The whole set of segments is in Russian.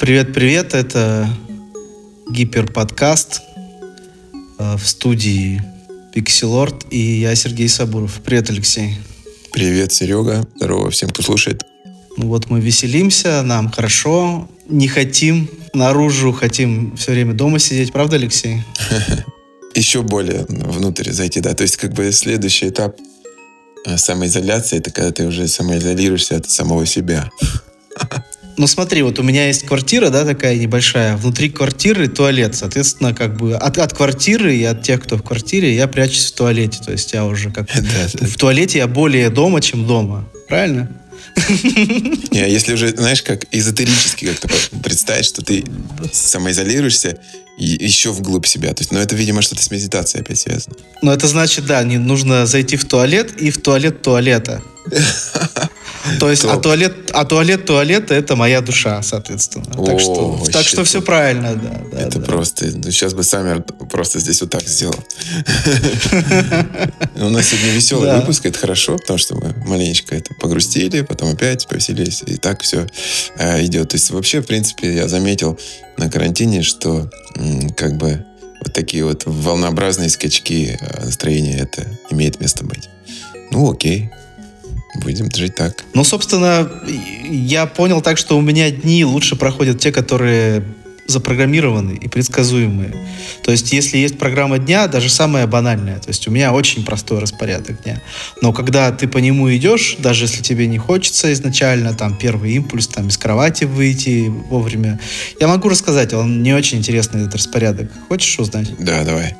Привет-привет, это гиперподкаст э, в студии Пикселорд и я Сергей Сабуров. Привет, Алексей. Привет, Серега. Здорово всем, кто слушает. Ну вот мы веселимся, нам хорошо, не хотим наружу, хотим все время дома сидеть. Правда, Алексей? Еще более внутрь зайти, да. То есть как бы следующий этап э, самоизоляции, это когда ты уже самоизолируешься от самого себя. Ну смотри, вот у меня есть квартира, да, такая небольшая. Внутри квартиры туалет. Соответственно, как бы от, от квартиры и от тех, кто в квартире, я прячусь в туалете. То есть я уже как... В туалете я более дома, чем дома. Правильно? Не, а если уже, знаешь, как эзотерически как-то представить, что ты самоизолируешься еще вглубь себя. То есть, ну, это, видимо, что-то с медитацией опять связано. Ну, это значит, да, не нужно зайти в туалет и в туалет туалета. То есть, а туалет, а туалет туалета это моя душа, соответственно. Так что, так что все правильно, да. Это просто, ну, сейчас бы Саммер просто здесь вот так сделал. У нас сегодня веселый выпуск, это хорошо, потому что мы маленечко это погрустили, потом опять повеселились, и так все э, идет. То есть вообще, в принципе, я заметил на карантине, что как бы вот такие вот волнообразные скачки э, настроения, это имеет место быть. Ну, окей. Будем жить так. Ну, собственно, я понял так, что у меня дни лучше проходят те, которые запрограммированы и предсказуемые. То есть, если есть программа дня, даже самая банальная, то есть у меня очень простой распорядок дня. Но когда ты по нему идешь, даже если тебе не хочется изначально, там, первый импульс, там, из кровати выйти вовремя, я могу рассказать, он не очень интересный, этот распорядок. Хочешь узнать? Да, давай.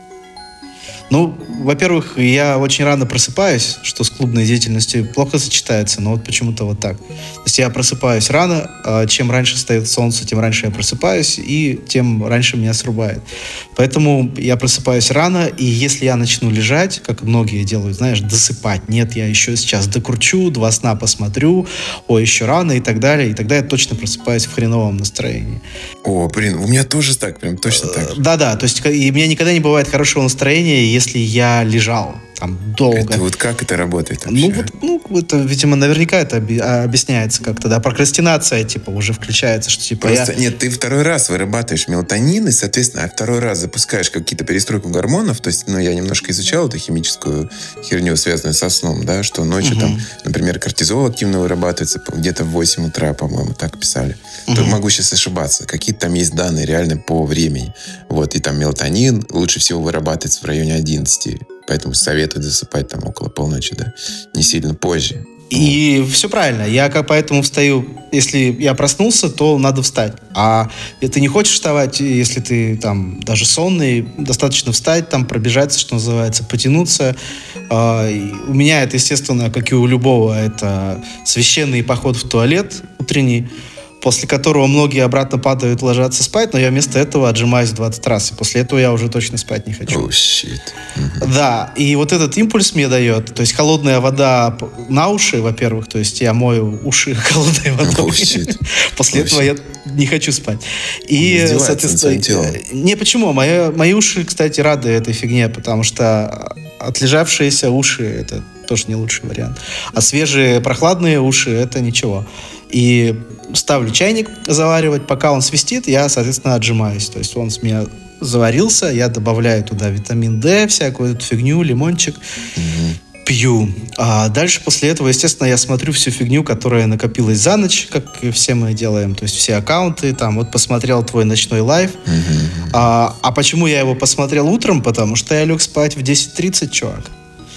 Ну, во-первых, я очень рано просыпаюсь, что с клубной деятельностью плохо сочетается, но вот почему-то вот так. То есть я просыпаюсь рано, а чем раньше встает солнце, тем раньше я просыпаюсь, и тем раньше меня срубает. Поэтому я просыпаюсь рано, и если я начну лежать, как многие делают, знаешь, досыпать, нет, я еще сейчас докручу, два сна посмотрю, о, еще рано и так далее, и тогда я точно просыпаюсь в хреновом настроении. О, блин, у меня тоже так, прям точно так. Да-да, то есть и у меня никогда не бывает хорошего настроения, если я лежал там долго. Это вот как это работает вообще? Ну, вот, ну, это, видимо, наверняка это а, объясняется как-то, да, прокрастинация, типа, уже включается, что, типа, Просто, я... нет, ты второй раз вырабатываешь мелатонин, и, соответственно, а второй раз запускаешь какие-то перестройку гормонов, то есть, ну, я немножко изучал эту химическую херню, связанную со сном, да, что ночью угу. там, например, кортизол активно вырабатывается где-то в 8 утра, по-моему, так писали. Угу. Тут могу сейчас ошибаться. Какие-то там есть данные реально по времени. Вот, и там мелатонин лучше всего вырабатывается в районе 11 Поэтому советуют засыпать там около полночи, да, не сильно позже. И все правильно. Я как поэтому встаю, если я проснулся, то надо встать. А ты не хочешь вставать, если ты там даже сонный, достаточно встать, там пробежаться, что называется, потянуться. А, у меня это, естественно, как и у любого, это священный поход в туалет утренний после которого многие обратно падают, ложатся спать, но я вместо этого отжимаюсь 20 раз, и после этого я уже точно спать не хочу. Oh, shit. Mm-hmm. Да, и вот этот импульс мне дает, то есть холодная вода на уши, во-первых, то есть я мою уши холодной водой. Oh, shit. после oh, этого shit. я не хочу спать. И, соответственно, не почему, мои, мои уши, кстати, рады этой фигне, потому что отлежавшиеся уши это тоже не лучший вариант. А свежие прохладные уши это ничего. И ставлю чайник заваривать, пока он свистит, я, соответственно, отжимаюсь. То есть он с меня заварился, я добавляю туда витамин D, всякую эту фигню, лимончик, пью. А дальше после этого, естественно, я смотрю всю фигню, которая накопилась за ночь, как все мы делаем, то есть все аккаунты, там, вот посмотрел твой ночной live. Mm-hmm. А, а почему я его посмотрел утром? Потому что я лег спать в 10.30, чувак.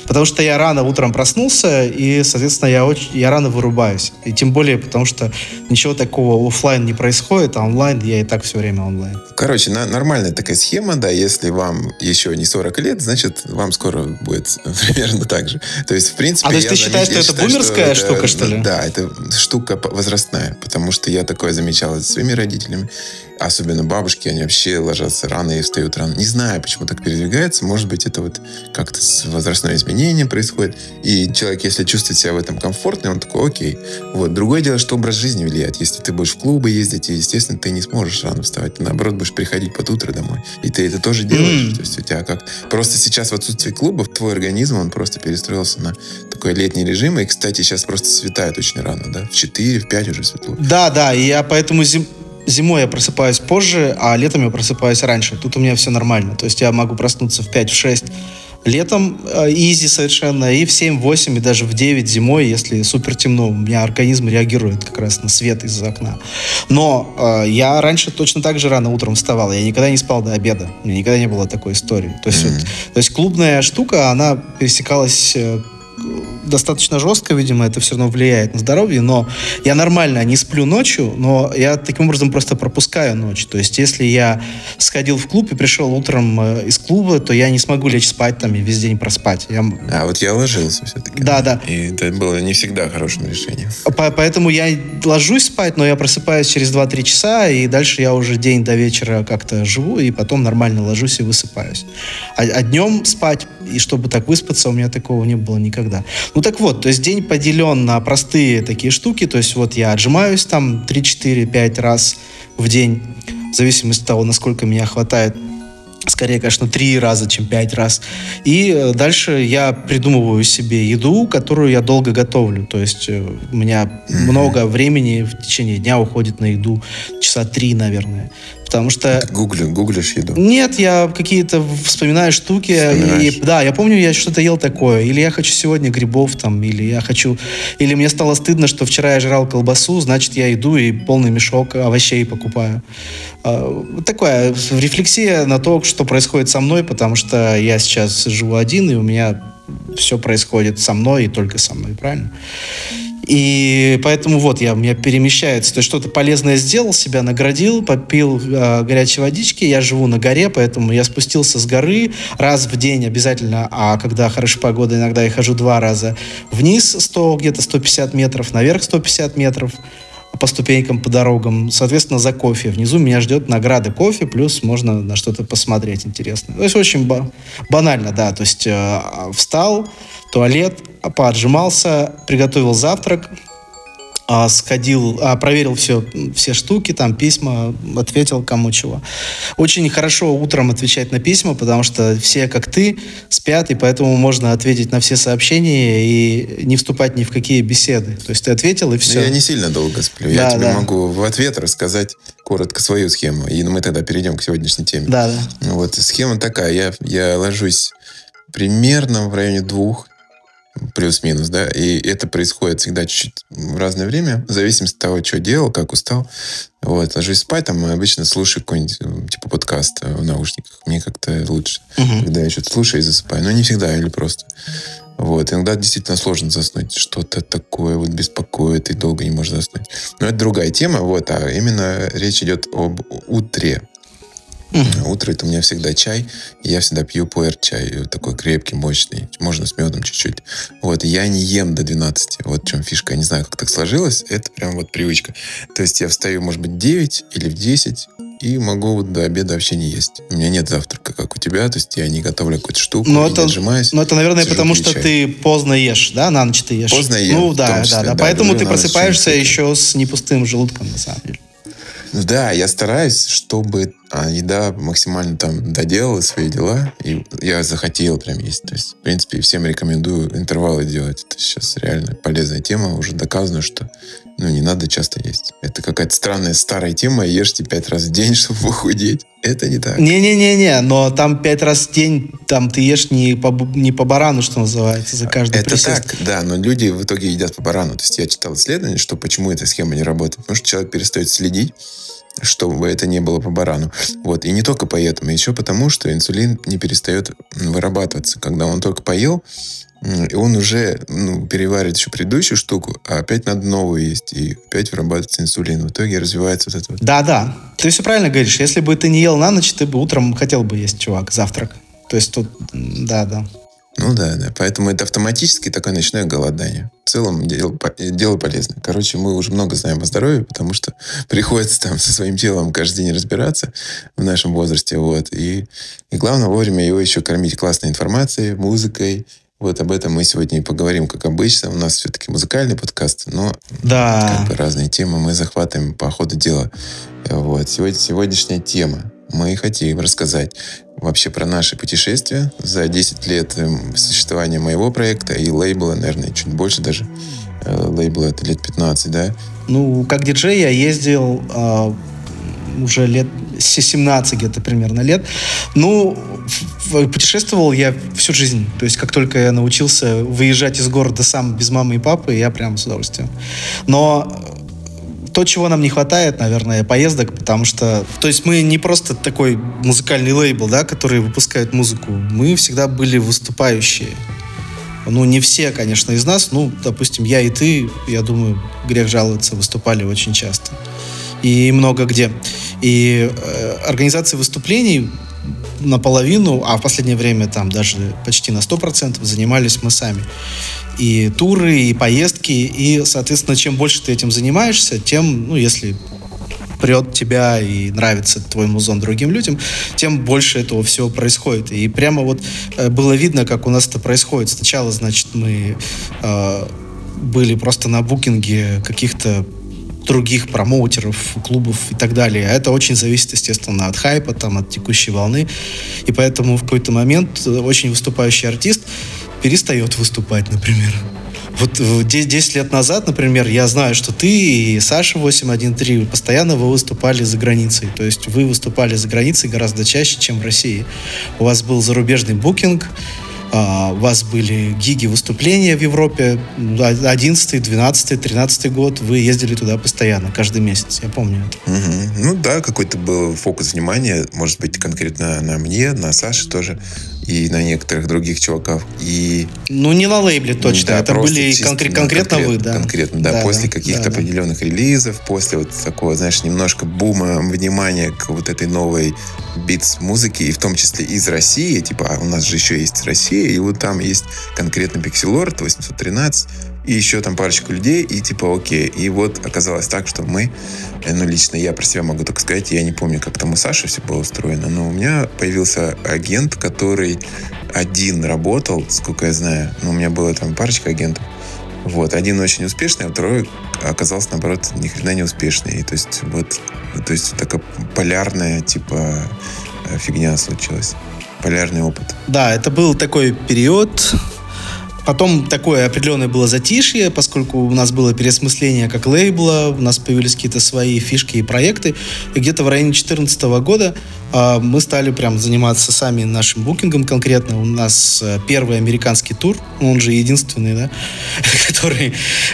Потому что я рано утром проснулся, и, соответственно, я, очень, я рано вырубаюсь. И тем более, потому что ничего такого офлайн не происходит, а онлайн я и так все время онлайн. Короче, на, нормальная такая схема, да, если вам еще не 40 лет, значит, вам скоро будет примерно так же. То есть, в принципе... А то есть ты считаешь, что это считаю, бумерская что штука, что ли? Да, это штука возрастная, потому что я такое замечал с своими родителями особенно бабушки, они вообще ложатся рано и встают рано. Не знаю, почему так передвигается. Может быть, это вот как-то возрастное изменение происходит. И человек, если чувствует себя в этом комфортно, он такой, окей. Вот. Другое дело, что образ жизни влияет. Если ты будешь в клубы ездить, и, естественно, ты не сможешь рано вставать. Ты, наоборот, будешь приходить под утро домой. И ты это тоже делаешь. Mm. То есть у тебя как... Просто сейчас в отсутствии клубов твой организм, он просто перестроился на такой летний режим. И, кстати, сейчас просто светает очень рано, да? В 4, в 5 уже светло. Да, да. И я поэтому зим зимой я просыпаюсь позже, а летом я просыпаюсь раньше. Тут у меня все нормально. То есть я могу проснуться в 5-6 летом, изи совершенно, и в 7-8, и даже в 9 зимой, если супер темно. У меня организм реагирует как раз на свет из окна. Но э, я раньше точно так же рано утром вставал. Я никогда не спал до обеда. У меня никогда не было такой истории. То есть, mm-hmm. вот, то есть клубная штука, она пересекалась э, достаточно жестко, видимо, это все равно влияет на здоровье, но я нормально не сплю ночью, но я таким образом просто пропускаю ночь. То есть, если я сходил в клуб и пришел утром э, из клуба, то я не смогу лечь спать там и весь день проспать. Я... А вот я ложился все-таки. Да, да. И это было не всегда хорошим решением. По поэтому я ложусь спать, но я просыпаюсь через 2-3 часа, и дальше я уже день до вечера как-то живу, и потом нормально ложусь и высыпаюсь. А, а днем спать, и чтобы так выспаться, у меня такого не было никогда. Ну так вот, то есть день поделен на простые такие штуки, то есть вот я отжимаюсь там 3, 4, 5 раз в день, в зависимости от того, насколько меня хватает скорее, конечно, три раза, чем пять раз. И э, дальше я придумываю себе еду, которую я долго готовлю. То есть э, у меня mm-hmm. много времени в течение дня уходит на еду, часа три, наверное. Потому что... Ты гугли, гуглишь еду? Нет, я какие-то вспоминаю штуки. И, да, я помню, я что-то ел такое. Или я хочу сегодня грибов там, или я хочу... Или мне стало стыдно, что вчера я жрал колбасу, значит, я иду и полный мешок овощей покупаю. А, такая рефлексия на то, что происходит со мной, потому что я сейчас живу один, и у меня все происходит со мной и только со мной, правильно? И поэтому вот я, у меня перемещается. То есть что-то полезное сделал, себя наградил, попил э, горячей водички. Я живу на горе, поэтому я спустился с горы раз в день обязательно, а когда хорошая погода, иногда я хожу два раза вниз 100, где-то 150 метров, наверх 150 метров по ступенькам, по дорогам. Соответственно, за кофе. Внизу меня ждет награда кофе, плюс можно на что-то посмотреть интересное. То есть очень ба- банально, да. То есть э, встал, туалет, поотжимался, приготовил завтрак, а, сходил, а, проверил все, все штуки, там письма, ответил кому чего. Очень хорошо утром отвечать на письма, потому что все, как ты, спят, и поэтому можно ответить на все сообщения и не вступать ни в какие беседы. То есть ты ответил, и все. Я не сильно долго сплю. Да, я тебе да. могу в ответ рассказать коротко свою схему, и мы тогда перейдем к сегодняшней теме. Да, да. Вот, схема такая. Я, я ложусь примерно в районе двух плюс-минус, да, и это происходит всегда чуть-чуть в разное время, в зависимости от того, что делал, как устал. Вот, ложусь спать, там обычно слушаю какой-нибудь, э, типа, подкаст в наушниках. Мне как-то лучше, угу. когда я что-то слушаю и засыпаю. Но не всегда, или просто. Вот, иногда действительно сложно заснуть. Что-то такое вот беспокоит, и долго не можешь заснуть. Но это другая тема, вот, а именно речь идет об утре. Mm-hmm. Утро это у меня всегда чай. я всегда пью пуэр чай. Такой крепкий, мощный. Можно с медом чуть-чуть. Вот. я не ем до 12. Вот в чем фишка. Я не знаю, как так сложилось. Это прям вот привычка. То есть я встаю, может быть, в 9 или в 10 и могу вот до обеда вообще не есть. У меня нет завтрака, как у тебя, то есть я не готовлю какую-то штуку, но это, отжимаюсь. Но это, наверное, потому что чай. ты поздно ешь, да, на ночь ты ешь. Поздно ем. Ну да, да, да, да. Поэтому ты просыпаешься еще с непустым желудком, на самом деле. Да, я стараюсь, чтобы а, еда максимально там доделала свои дела, и я захотел прям есть. То есть, в принципе, всем рекомендую интервалы делать. Это сейчас реально полезная тема, уже доказано, что ну, не надо часто есть. Это какая-то странная старая тема, ешьте пять раз в день, чтобы похудеть. Это не так. Не-не-не-не, но там пять раз в день там ты ешь не по, не по барану, что называется, за каждый Это присест. так, да, но люди в итоге едят по барану. То есть я читал исследование, что почему эта схема не работает. Потому что человек перестает следить чтобы это не было по барану. Вот. И не только поэтому, еще потому, что инсулин не перестает вырабатываться. Когда он только поел, и он уже ну, переваривает еще предыдущую штуку, а опять надо новую есть, и опять вырабатывается инсулин. В итоге развивается вот это вот. Да-да. Ты все правильно говоришь. Если бы ты не ел на ночь, ты бы утром хотел бы есть, чувак, завтрак. То есть тут, да-да. Ну да, да. Поэтому это автоматически такое ночное голодание. В целом дело, дело полезное. Короче, мы уже много знаем о здоровье, потому что приходится там со своим телом каждый день разбираться в нашем возрасте. Вот. И, и главное вовремя его еще кормить классной информацией, музыкой. Вот об этом мы сегодня и поговорим, как обычно. У нас все-таки музыкальный подкаст, но да. как бы разные темы мы захватываем по ходу дела. Вот. Сегодня, сегодняшняя тема. Мы хотим рассказать вообще про наши путешествия за 10 лет эм, существования моего проекта и лейбла, наверное, чуть больше даже. Э, лейбла это лет 15, да? Ну, как диджей я ездил э, уже лет 17 где-то примерно лет. Ну, путешествовал я всю жизнь. То есть, как только я научился выезжать из города сам без мамы и папы, я прям с удовольствием. Но то, чего нам не хватает, наверное, поездок, потому что, то есть мы не просто такой музыкальный лейбл, да, который выпускает музыку, мы всегда были выступающие. Ну, не все, конечно, из нас, ну, допустим, я и ты, я думаю, грех жаловаться, выступали очень часто. И много где. И э, организация выступлений наполовину, а в последнее время там даже почти на 100% занимались мы сами. И туры, и поездки, и, соответственно, чем больше ты этим занимаешься, тем, ну, если прет тебя и нравится твой музон другим людям, тем больше этого всего происходит. И прямо вот э, было видно, как у нас это происходит. Сначала, значит, мы э, были просто на букинге каких-то других промоутеров, клубов и так далее. Это очень зависит, естественно, от хайпа, там, от текущей волны. И поэтому в какой-то момент очень выступающий артист перестает выступать, например. Вот 10 лет назад, например, я знаю, что ты и Саша 813 постоянно вы выступали за границей. То есть вы выступали за границей гораздо чаще, чем в России. У вас был зарубежный букинг, у вас были гиги выступления в Европе. 11, 12, 13 год вы ездили туда постоянно, каждый месяц. Я помню. Угу. Ну да, какой-то был фокус внимания, может быть, конкретно на мне, на Саше тоже и на некоторых других чуваков. И... Ну, не на лейбле точно, да, это были конкре- конкретно конкрет, вы, да. Конкретно, да. да после да, каких-то да, определенных да. релизов, после вот такого, знаешь, немножко бума внимания к вот этой новой битс музыки, и в том числе из России, типа, а у нас же еще есть Россия, и вот там есть конкретно Pixelord 813, и еще там парочку людей, и типа окей. И вот оказалось так, что мы, э, ну лично я про себя могу только сказать, я не помню, как там у Саши все было устроено, но у меня появился агент, который один работал, сколько я знаю, но у меня было там парочка агентов, вот, один очень успешный, а второй оказался, наоборот, ни хрена не успешный. И, то есть, вот, то есть, такая полярная, типа, э, фигня случилась. Полярный опыт. Да, это был такой период, Потом такое определенное было затишье, поскольку у нас было переосмысление как лейбла, у нас появились какие-то свои фишки и проекты. И где-то в районе 2014 года мы стали прям заниматься сами нашим букингом конкретно. У нас э, первый американский тур, он же единственный, да, который,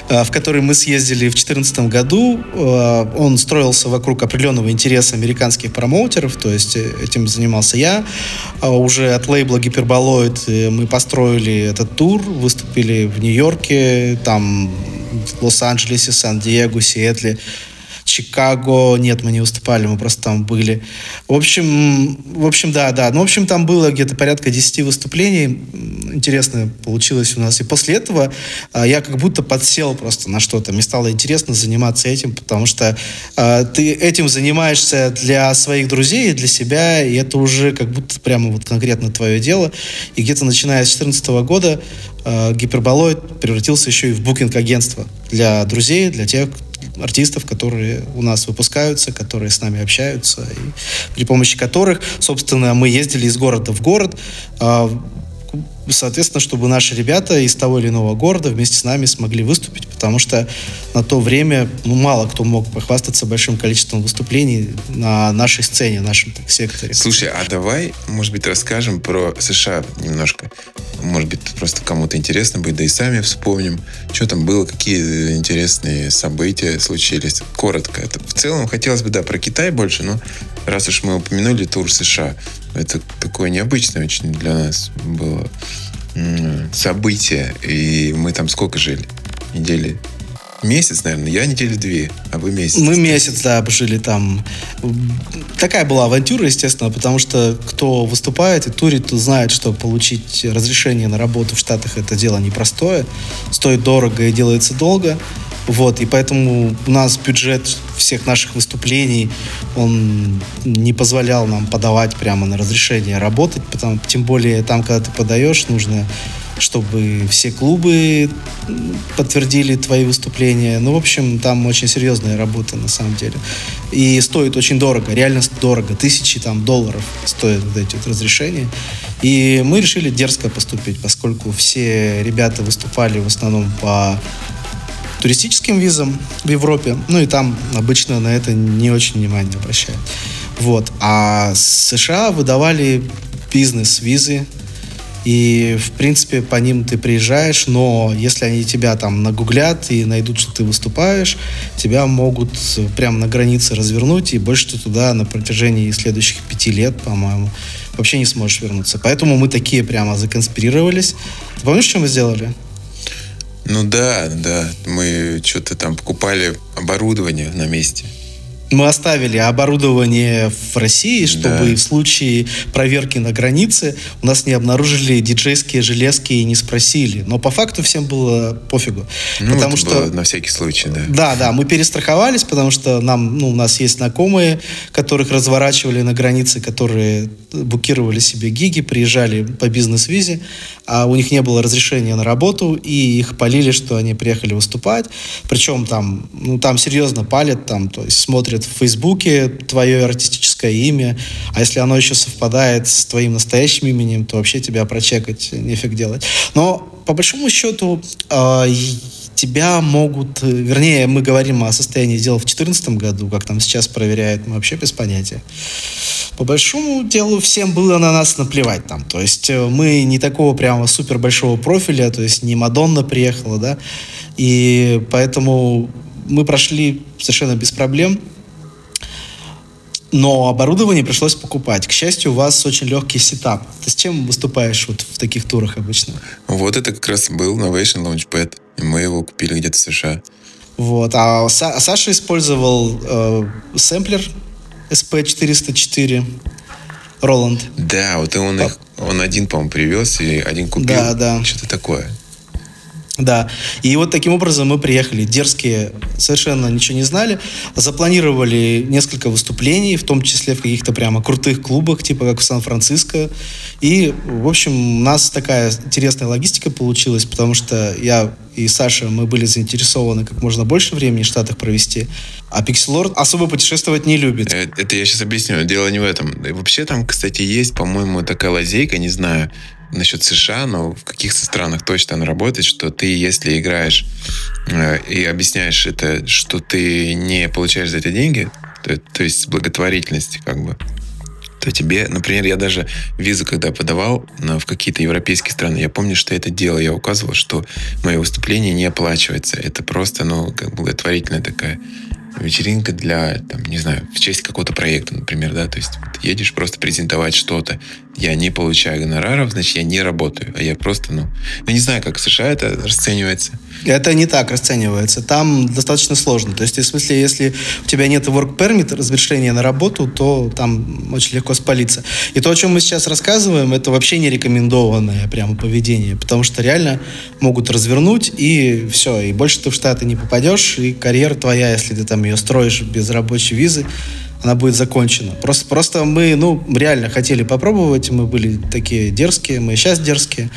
э, в который мы съездили в 2014 году. Э, он строился вокруг определенного интереса американских промоутеров, то есть этим занимался я. Э, уже от лейбла Гиперболоид мы построили этот тур, выступили в Нью-Йорке, там в Лос-Анджелесе, Сан-Диего, Сиэтле. Чикаго, нет, мы не выступали, мы просто там были. В общем, в общем, да, да. Ну, в общем, там было где-то порядка 10 выступлений. Интересно получилось у нас. И после этого а, я как будто подсел просто на что-то. Мне стало интересно заниматься этим, потому что а, ты этим занимаешься для своих друзей и для себя, и это уже как будто прямо вот конкретно твое дело. И где-то начиная с 2014 года а, Гиперболоид превратился еще и в букинг-агентство для друзей, для тех, артистов, которые у нас выпускаются, которые с нами общаются, и при помощи которых, собственно, мы ездили из города в город, а, соответственно, чтобы наши ребята из того или иного города вместе с нами смогли выступить, потому что на то время ну, мало кто мог похвастаться большим количеством выступлений на нашей сцене, в нашем так, секторе. Слушай, а давай, может быть, расскажем про США немножко. Может быть, просто кому-то интересно будет, да и сами вспомним, что там было, какие интересные события случились. Коротко. В целом, хотелось бы, да, про Китай больше, но раз уж мы упомянули тур США, это такое необычное очень для нас было событие. И мы там сколько жили? Недели Месяц, наверное. Я недели две, а вы месяц. Мы месяц, да, жили там. Такая была авантюра, естественно, потому что кто выступает и турит, тот знает, что получить разрешение на работу в Штатах это дело непростое. Стоит дорого и делается долго. Вот, и поэтому у нас бюджет всех наших выступлений, он не позволял нам подавать прямо на разрешение работать, потому, тем более там, когда ты подаешь, нужно чтобы все клубы подтвердили твои выступления. Ну, в общем, там очень серьезная работа на самом деле. И стоит очень дорого, реально дорого. Тысячи там долларов стоят вот эти вот разрешения. И мы решили дерзко поступить, поскольку все ребята выступали в основном по туристическим визам в Европе. Ну и там обычно на это не очень внимание обращают. Вот. А США выдавали бизнес-визы, и, в принципе, по ним ты приезжаешь, но если они тебя там нагуглят и найдут, что ты выступаешь, тебя могут прямо на границе развернуть, и больше ты туда на протяжении следующих пяти лет, по-моему, вообще не сможешь вернуться. Поэтому мы такие прямо законспирировались. Ты помнишь, что мы сделали? Ну да, да. Мы что-то там покупали оборудование на месте мы оставили оборудование в России, чтобы да. в случае проверки на границе у нас не обнаружили диджейские железки и не спросили. Но по факту всем было пофигу. Ну, потому что на всякий случай, да. Да, да, мы перестраховались, потому что нам, ну, у нас есть знакомые, которых разворачивали на границе, которые букировали себе гиги, приезжали по бизнес-визе, а у них не было разрешения на работу, и их полили, что они приехали выступать. Причем там, ну, там серьезно палят, там, то есть смотрят смотрят в Фейсбуке твое артистическое имя, а если оно еще совпадает с твоим настоящим именем, то вообще тебя прочекать нефиг делать. Но по большому счету э, тебя могут, вернее, мы говорим о состоянии дел в 2014 году, как там сейчас проверяют, мы вообще без понятия. По большому делу всем было на нас наплевать там, то есть э, мы не такого прямо супер большого профиля, то есть не Мадонна приехала, да, и поэтому мы прошли совершенно без проблем. Но оборудование пришлось покупать. К счастью, у вас очень легкий сетап. Ты с чем выступаешь вот в таких турах обычно? Вот это как раз был Novation Launchpad. И мы его купили где-то в США. Вот. А, Са- а Саша использовал э, сэмплер SP404 Роланд. Да, вот он, их, он один, по-моему, привез и один купил. Да, да. Что-то такое. Да. И вот таким образом мы приехали. Дерзкие совершенно ничего не знали. Запланировали несколько выступлений, в том числе в каких-то прямо крутых клубах, типа как в Сан-Франциско. И, в общем, у нас такая интересная логистика получилась, потому что я и Саша, мы были заинтересованы как можно больше времени в Штатах провести. А Pixelord особо путешествовать не любит. Это, это я сейчас объясню. Дело не в этом. Вообще там, кстати, есть, по-моему, такая лазейка, не знаю, насчет США, но в каких-то странах точно она работает, что ты, если играешь э, и объясняешь это, что ты не получаешь за это деньги, то, то есть благотворительность как бы, то тебе, например, я даже визу, когда подавал на, в какие-то европейские страны, я помню, что это дело, я указывал, что мое выступление не оплачивается. Это просто, ну, как благотворительная такая вечеринка для, там, не знаю, в честь какого-то проекта, например, да, то есть вот едешь просто презентовать что-то, я не получаю гонораров, значит, я не работаю, а я просто, ну, ну не знаю, как в США это расценивается. Это не так расценивается. Там достаточно сложно. То есть, в смысле, если у тебя нет work permit, разрешения на работу, то там очень легко спалиться. И то, о чем мы сейчас рассказываем, это вообще не рекомендованное прямо поведение, потому что реально могут развернуть, и все, и больше ты в Штаты не попадешь, и карьера твоя, если ты там ее строишь без рабочей визы, она будет закончена. Просто, просто мы, ну, реально хотели попробовать, мы были такие дерзкие, мы сейчас дерзкие.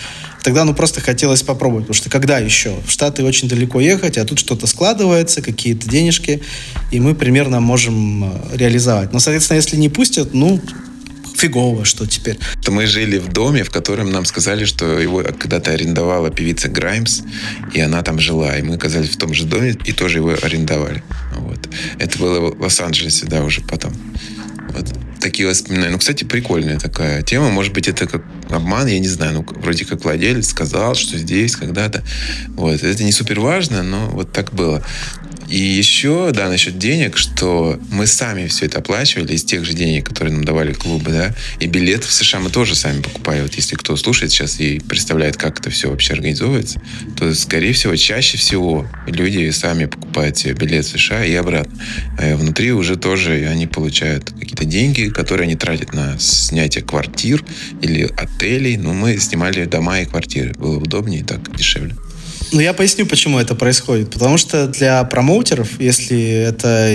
Тогда, ну, просто хотелось попробовать, потому что когда еще? В Штаты очень далеко ехать, а тут что-то складывается, какие-то денежки, и мы примерно можем э, реализовать. Но, соответственно, если не пустят, ну, фигово, что теперь. Мы жили в доме, в котором нам сказали, что его когда-то арендовала певица Граймс, и она там жила. И мы оказались в том же доме и тоже его арендовали. Вот. Это было в Лос-Анджелесе, да, уже потом. Вот такие воспоминания. Ну, кстати, прикольная такая тема. Может быть, это как обман, я не знаю. Ну, вроде как владелец сказал, что здесь когда-то. Вот. Это не супер важно, но вот так было. И еще, да, насчет денег, что мы сами все это оплачивали из тех же денег, которые нам давали клубы, да, и билеты в США мы тоже сами покупали. Вот если кто слушает сейчас и представляет, как это все вообще организовывается, то, скорее всего, чаще всего люди сами покупают себе билет в США и обратно. А внутри уже тоже они получают какие-то деньги, которые они тратят на снятие квартир или отелей. Но мы снимали дома и квартиры. Было удобнее и так дешевле. Ну, я поясню, почему это происходит. Потому что для промоутеров, если это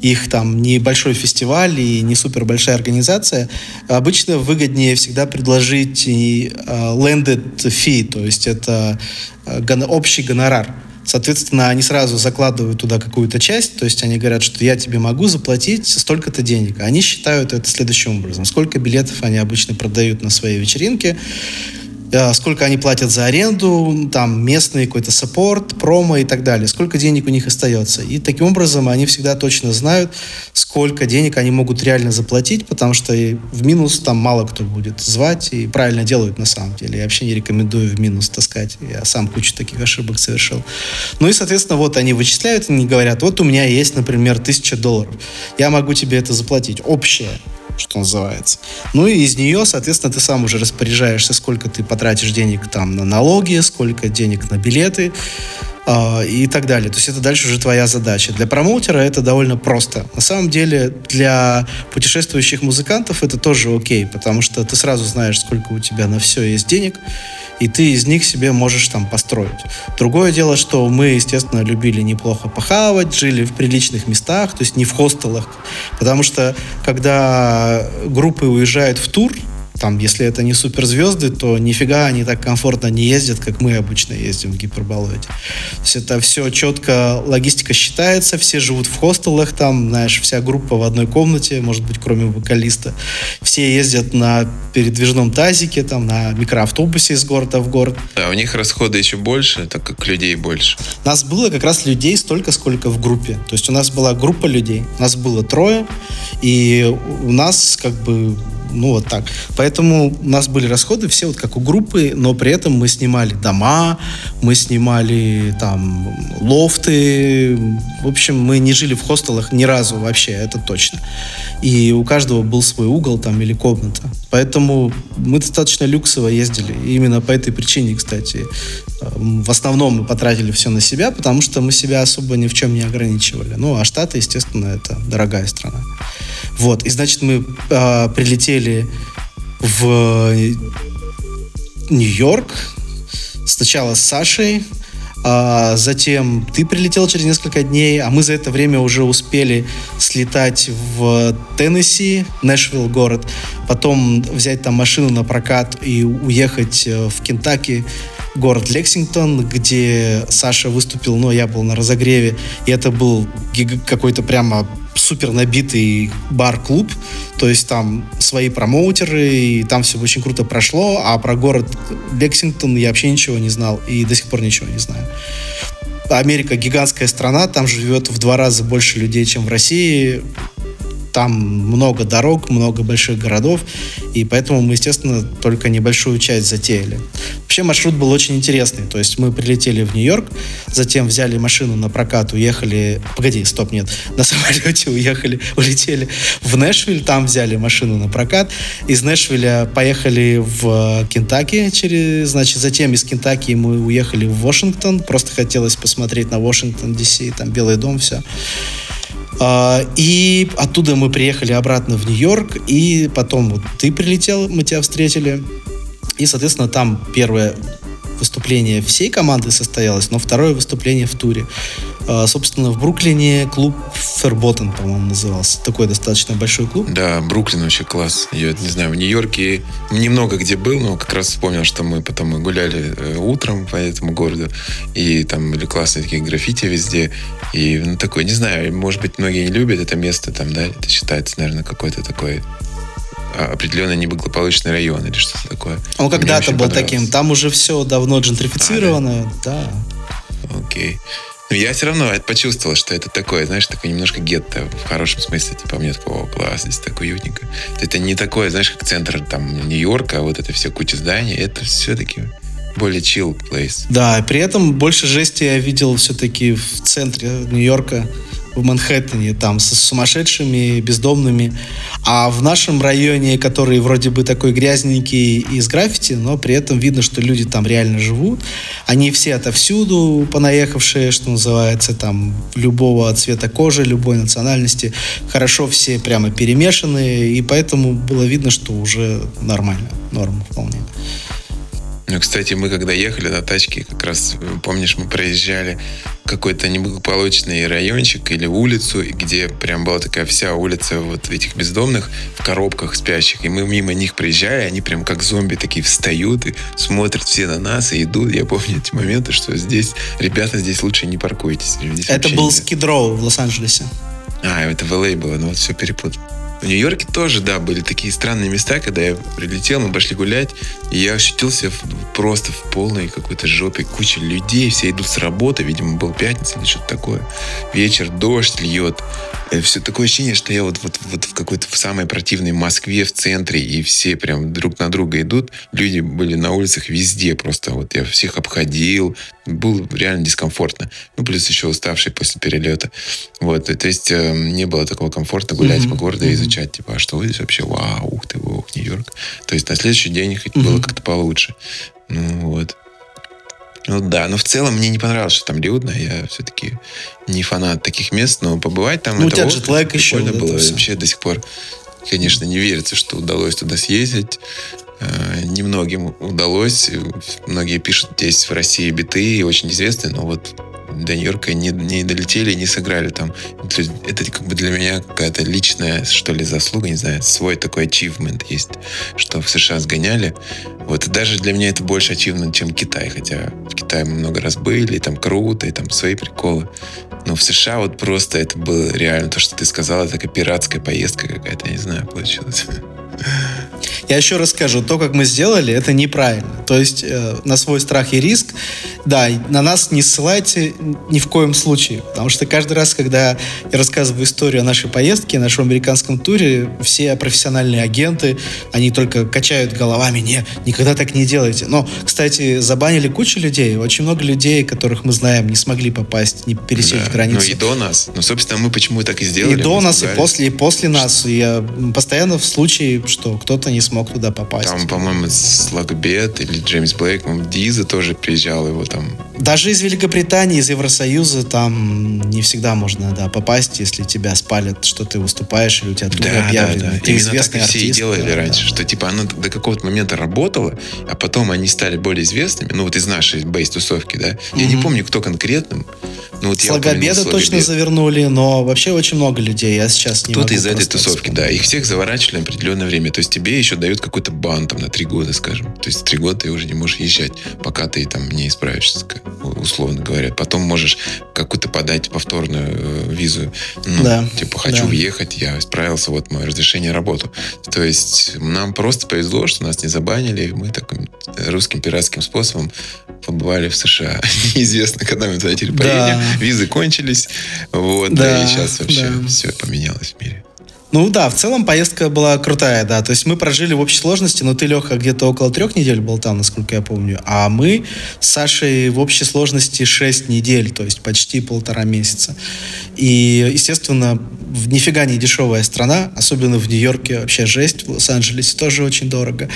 их там небольшой фестиваль и не супер большая организация, обычно выгоднее всегда предложить uh, landed fee, то есть это uh, общий гонорар. Соответственно, они сразу закладывают туда какую-то часть, то есть они говорят, что я тебе могу заплатить столько-то денег. Они считают это следующим образом. Сколько билетов они обычно продают на своей вечеринке, сколько они платят за аренду, там местный какой-то саппорт, промо и так далее, сколько денег у них остается. И таким образом они всегда точно знают, сколько денег они могут реально заплатить, потому что в минус там мало кто будет звать и правильно делают на самом деле. Я вообще не рекомендую в минус таскать. Я сам кучу таких ошибок совершил. Ну и, соответственно, вот они вычисляют, они говорят, вот у меня есть, например, тысяча долларов. Я могу тебе это заплатить. Общее что называется. Ну и из нее, соответственно, ты сам уже распоряжаешься, сколько ты потратишь денег там на налоги, сколько денег на билеты э, и так далее. То есть это дальше уже твоя задача. Для промоутера это довольно просто. На самом деле для путешествующих музыкантов это тоже окей, потому что ты сразу знаешь, сколько у тебя на все есть денег, и ты из них себе можешь там построить. Другое дело, что мы, естественно, любили неплохо похавать, жили в приличных местах, то есть не в хостелах, потому что когда группы уезжают в тур, там, если это не суперзвезды, то нифига они так комфортно не ездят, как мы обычно ездим в гиперболоте. То есть это все четко, логистика считается, все живут в хостелах, там, знаешь, вся группа в одной комнате, может быть, кроме вокалиста. Все ездят на передвижном тазике, там, на микроавтобусе из города в город. Да, у них расходы еще больше, так как людей больше. Нас было как раз людей столько, сколько в группе. То есть у нас была группа людей, нас было трое, и у нас как бы ну, вот так. Поэтому у нас были расходы все вот как у группы, но при этом мы снимали дома, мы снимали там лофты. В общем, мы не жили в хостелах ни разу вообще, это точно. И у каждого был свой угол там или комната. Поэтому мы достаточно люксово ездили. И именно по этой причине, кстати, в основном мы потратили все на себя, потому что мы себя особо ни в чем не ограничивали. Ну, а Штаты, естественно, это дорогая страна. Вот, и значит, мы э, прилетели в Нью-Йорк. Сначала с Сашей, а затем ты прилетел через несколько дней, а мы за это время уже успели слетать в Теннесси, Нэшвилл город, потом взять там машину на прокат и уехать э, в Кентаки, город Лексингтон, где Саша выступил, но я был на разогреве, и это был какой-то прямо супер набитый бар-клуб, то есть там свои промоутеры, и там все очень круто прошло, а про город Лексингтон я вообще ничего не знал, и до сих пор ничего не знаю. Америка гигантская страна, там живет в два раза больше людей, чем в России там много дорог, много больших городов, и поэтому мы, естественно, только небольшую часть затеяли. Вообще маршрут был очень интересный, то есть мы прилетели в Нью-Йорк, затем взяли машину на прокат, уехали, погоди, стоп, нет, на самолете уехали, улетели в Нэшвилл, там взяли машину на прокат, из Нэшвилля поехали в Кентаки, через, значит, затем из Кентаки мы уехали в Вашингтон, просто хотелось посмотреть на Вашингтон, Д.С., там Белый дом, все. А, и оттуда мы приехали обратно в Нью-Йорк, и потом вот ты прилетел, мы тебя встретили. И, соответственно, там первое выступление всей команды состоялось, но второе выступление в туре. А, собственно, в Бруклине клуб Ферботтен, по-моему, назывался. Такой достаточно большой клуб. Да, Бруклин вообще класс. Я не знаю, в Нью-Йорке немного где был, но как раз вспомнил, что мы потом гуляли э, утром по этому городу, и там были классные такие граффити везде. И ну, такой, не знаю, может быть, многие не любят это место там, да, это считается, наверное, какой-то такой а, определенно неблагополучный район или что-то такое. Он когда-то был таким. Там уже все давно джентрифицировано, а, да. да. Окей. Но я все равно это почувствовал, что это такое, знаешь, такое немножко гетто в хорошем смысле. Типа, мне такого класс, здесь так уютненько. Это не такое, знаешь, как центр там Нью-Йорка, а вот это все куча зданий. Это все-таки более chill place. Да, при этом больше жести я видел все-таки в центре Нью-Йорка в Манхэттене, там, с сумасшедшими, бездомными. А в нашем районе, который вроде бы такой грязненький из граффити, но при этом видно, что люди там реально живут. Они все отовсюду понаехавшие, что называется, там, любого цвета кожи, любой национальности. Хорошо все прямо перемешаны, и поэтому было видно, что уже нормально, норм вполне. Ну, кстати, мы когда ехали на тачке, как раз, помнишь, мы проезжали какой-то неблагополучный райончик или улицу, где прям была такая вся улица вот этих бездомных в коробках спящих. И мы мимо них проезжали, они прям как зомби такие встают и смотрят все на нас и идут. Я помню эти моменты, что здесь, ребята, здесь лучше не паркуйтесь. Здесь Это был Скидроу в Лос-Анджелесе. А, это в LA было, ну вот все перепутал. В Нью-Йорке тоже, да, были такие странные места, когда я прилетел, мы пошли гулять, и я ощутился просто в полной какой-то жопе. Куча людей, все идут с работы, видимо, был пятница или что-то такое. Вечер, дождь льет. И все такое ощущение, что я вот, вот, вот в какой-то в самой противной Москве, в центре, и все прям друг на друга идут. Люди были на улицах везде просто. Вот я всех обходил. Было реально дискомфортно. Ну, плюс еще уставший после перелета. Вот, то есть э, не было такого комфорта гулять mm-hmm. по городу mm-hmm. и изучать, типа, а что здесь вообще? Вау, ух ты, ух, Нью-Йорк. То есть на следующий день mm-hmm. было как-то получше. Ну, вот. Ну да, но в целом мне не понравилось, что там людно. Я все-таки не фанат таких мест, но побывать там... Ну, это у тебя джетлайк еще. Вот было. Вообще до сих пор, конечно, не верится, что удалось туда съездить. Э, немногим удалось. Многие пишут, здесь в России биты, очень известные, но вот до Нью-Йорка не, не долетели, не сыграли там. Это как бы для меня какая-то личная, что ли, заслуга, не знаю, свой такой achievement есть, что в США сгоняли. Вот и даже для меня это больше achievement, чем Китай, хотя в Китае мы много раз были, и там круто, и там свои приколы. Но в США вот просто это было реально то, что ты сказала, такая пиратская поездка какая-то, не знаю, получилась. Я еще расскажу, то, как мы сделали, это неправильно. То есть э, на свой страх и риск, да, на нас не ссылайте ни в коем случае. Потому что каждый раз, когда я рассказываю историю о нашей поездке, о нашем американском туре, все профессиональные агенты, они только качают головами, не, никогда так не делайте. Но, кстати, забанили кучу людей, очень много людей, которых мы знаем, не смогли попасть, не пересечь да, границу. Ну и до нас. Ну, собственно, мы почему так и сделали. И до нас, и после, и после нас. И я постоянно в случае, что кто-то не смог туда попасть. Там, по-моему, Слагбет или Джеймс Блейк, Диза тоже приезжал его там. Даже из Великобритании, из Евросоюза там не всегда можно да, попасть, если тебя спалят, что ты выступаешь, или у тебя тур да, объявлен. Да, да. Ты Именно так и все артист, и делали да, раньше, да. что типа оно до какого-то момента работало, а потом они стали более известными, ну вот из нашей бейс-тусовки, да. Я mm-hmm. не помню, кто конкретно, ну, вот Слогобеда точно завернули, но вообще очень много людей. Я сейчас не Кто-то из этой тусовки, да. Их всех заворачивали на определенное время. То есть тебе еще дают какой-то бан там на три года, скажем. То есть три года ты уже не можешь езжать, пока ты там не исправишься, условно говоря. Потом можешь какую-то подать повторную э, визу. Ну, да. типа, хочу да. въехать, я исправился, вот мое разрешение работу. То есть нам просто повезло, что нас не забанили. Мы таким русским пиратским способом побывали в США. Неизвестно, когда мы туда теперь поедем. Да. Визы кончились. Вот, да, и сейчас вообще да. все поменялось в мире. Ну да, в целом поездка была крутая, да. То есть мы прожили в общей сложности, но ты, Леха, где-то около трех недель был там, насколько я помню. А мы с Сашей в общей сложности шесть недель, то есть почти полтора месяца. И, естественно, нифига не дешевая страна, особенно в Нью-Йорке вообще жесть, в Лос-Анджелесе тоже очень дорого.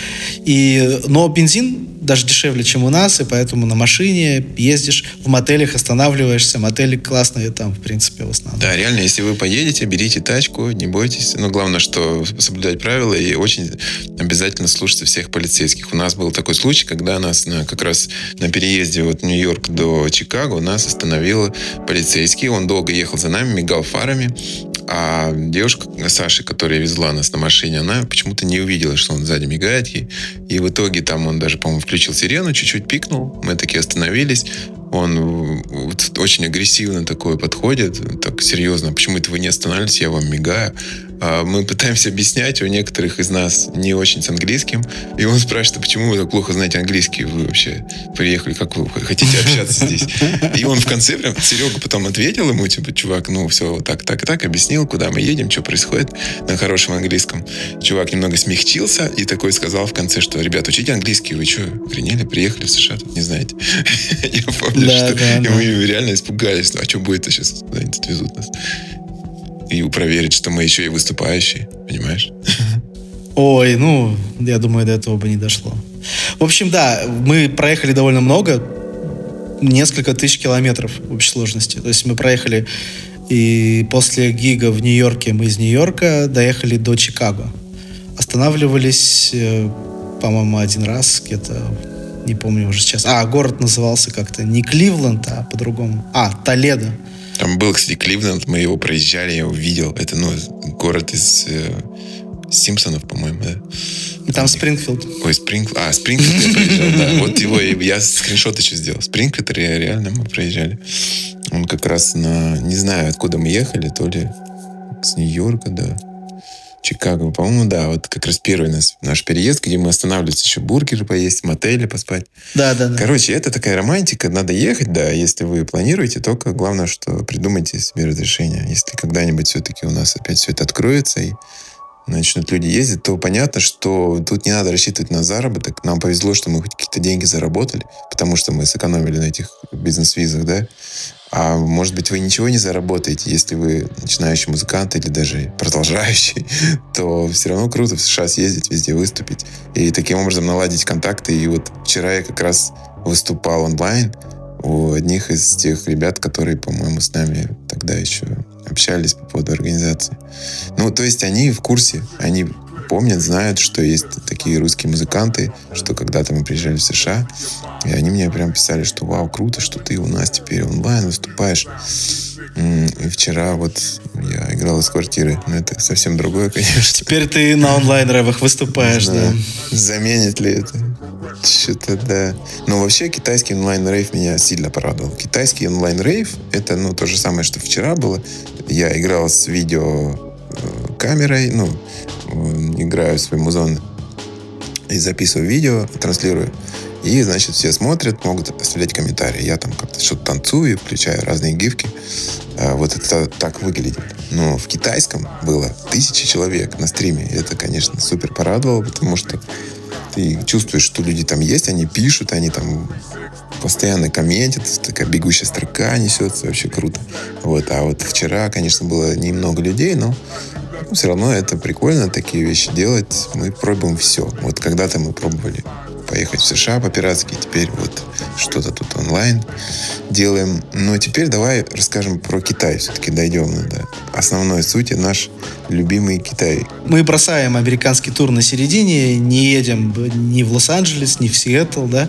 И, но бензин даже дешевле, чем у нас, и поэтому на машине ездишь, в мотелях останавливаешься, мотели классные там, в принципе, в основном. Да, реально, если вы поедете, берите тачку, не бойтесь. Но главное, что соблюдать правила и очень обязательно слушаться всех полицейских. У нас был такой случай, когда нас на, как раз на переезде от Нью-Йорк до Чикаго нас остановил полицейский. Он долго ехал за нами, мигал фарами. А девушка Саша, которая везла нас на машине, она почему-то не увидела, что он сзади мигает ей. И в итоге там он даже, по-моему, включил сирену, чуть-чуть пикнул. Мы такие остановились. Он очень агрессивно такое подходит, так серьезно. Почему это вы не останавливаетесь, я вам мигаю. А, мы пытаемся объяснять, у некоторых из нас не очень с английским. И он спрашивает, а почему вы так плохо знаете английский? Вы вообще приехали, как вы хотите общаться здесь? И он в конце прям, Серега потом ответил ему, типа, чувак, ну все, так, так, так, объяснил, куда мы едем, что происходит на хорошем английском. Чувак немного смягчился и такой сказал в конце, что, ребят, учите английский, вы что, охренели, приехали в США, тут не знаете. Я помню, что мы реально испугались, ну а что будет сейчас, куда-нибудь отвезут нас и проверить, что мы еще и выступающие, понимаешь? Ой, ну, я думаю, до этого бы не дошло. В общем, да, мы проехали довольно много, несколько тысяч километров в общей сложности. То есть мы проехали и после гига в Нью-Йорке мы из Нью-Йорка доехали до Чикаго. Останавливались, э, по-моему, один раз где-то, не помню уже сейчас. А, город назывался как-то не Кливленд, а по-другому. А, Толедо. Там был, кстати, Кливленд, мы его проезжали, я его видел. Это, ну, город из э, Симпсонов, по-моему, да? И там Спрингфилд. Ой, Спрингфилд. А, Спрингфилд я проезжал, да. Вот его, я скриншот еще сделал. Спрингфилд реально мы проезжали. Он как раз на... Не знаю, откуда мы ехали, то ли с Нью-Йорка, да. Чикаго, по-моему, да, вот как раз первый наш, наш переезд, где мы останавливались еще бургеры поесть, в мотеле поспать. Да, да, да. Короче, это такая романтика, надо ехать, да, если вы планируете, только главное, что придумайте себе разрешение. Если когда-нибудь все-таки у нас опять все это откроется и начнут люди ездить, то понятно, что тут не надо рассчитывать на заработок. Нам повезло, что мы хоть какие-то деньги заработали, потому что мы сэкономили на этих бизнес-визах, да. А может быть, вы ничего не заработаете, если вы начинающий музыкант или даже продолжающий, то все равно круто в США съездить, везде выступить и таким образом наладить контакты. И вот вчера я как раз выступал онлайн у одних из тех ребят, которые, по-моему, с нами тогда еще общались по поводу организации. Ну, то есть они в курсе, они помнят, знают, что есть такие русские музыканты, что когда-то мы приезжали в США, и они мне прям писали, что вау, круто, что ты у нас теперь онлайн выступаешь. И вчера вот я играл из квартиры. Но это совсем другое, конечно. Теперь ты на онлайн-рэвах выступаешь, да. Заменит ли это? Что-то да. Но вообще китайский онлайн-рейв меня сильно порадовал. Китайский онлайн-рейв — это ну, то же самое, что вчера было. Я играл с видео э, камерой, ну, играю в свой музон и записываю видео, транслирую. И, значит, все смотрят, могут оставлять комментарии. Я там как-то что-то танцую, включаю разные гифки. А, вот это так выглядит. Но в китайском было тысячи человек на стриме. Это, конечно, супер порадовало, потому что ты чувствуешь, что люди там есть, они пишут, они там постоянно комментят, такая бегущая строка несется, вообще круто. Вот. А вот вчера, конечно, было немного людей, но все равно это прикольно, такие вещи делать. Мы пробуем все. Вот когда-то мы пробовали поехать в США по-пиратски, теперь вот что-то тут онлайн делаем. Но теперь давай расскажем про Китай, все-таки дойдем до основной сути, наш любимый Китай. Мы бросаем американский тур на середине, не едем ни в Лос-Анджелес, ни в Сиэтл, да,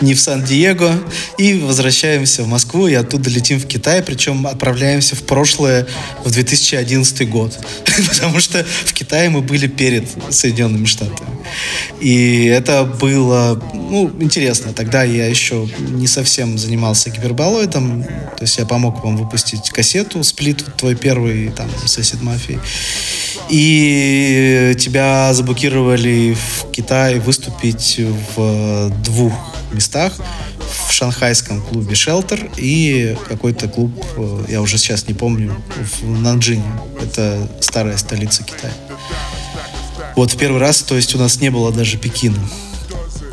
ни в Сан-Диего, и возвращаемся в Москву, и оттуда летим в Китай, причем отправляемся в прошлое, в 2011 год, потому что в Китае мы были перед Соединенными Штатами. И это было, ну, интересно. Тогда я еще не совсем занимался гиперболоидом. То есть я помог вам выпустить кассету, сплит твой первый, там, Сосед Мафии. И тебя заблокировали в Китае выступить в двух местах в шанхайском клубе Shelter и какой-то клуб, э, я уже сейчас не помню, в Нанджине. Это старая столица Китая. Вот в первый раз, то есть у нас не было даже Пекина.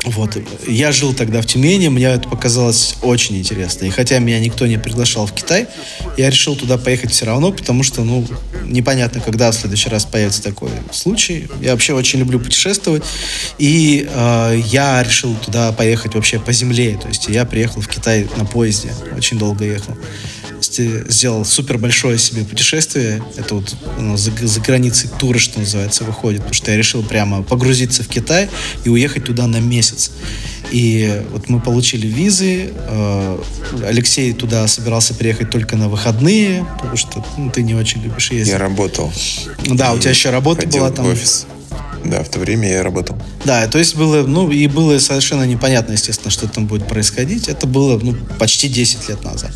Вот. Я жил тогда в Тюмени, мне это показалось очень интересно. И хотя меня никто не приглашал в Китай, я решил туда поехать все равно, потому что, ну, непонятно, когда в следующий раз появится такой случай. Я вообще очень люблю путешествовать. И э, я решил туда поехать вообще по земле. То есть я приехал в Китай на поезде. Очень долго ехал сделал супер большое себе путешествие. Это вот ну, за, за границей туры, что называется, выходит. Потому что я решил прямо погрузиться в Китай и уехать туда на месяц. И вот мы получили визы. Э, Алексей туда собирался приехать только на выходные, потому что ну, ты не очень любишь ездить. Я работал. Да, у тебя еще работа была там. В офис. Да, в то время я работал. Да, то есть было, ну, и было совершенно непонятно, естественно, что там будет происходить. Это было, ну, почти 10 лет назад.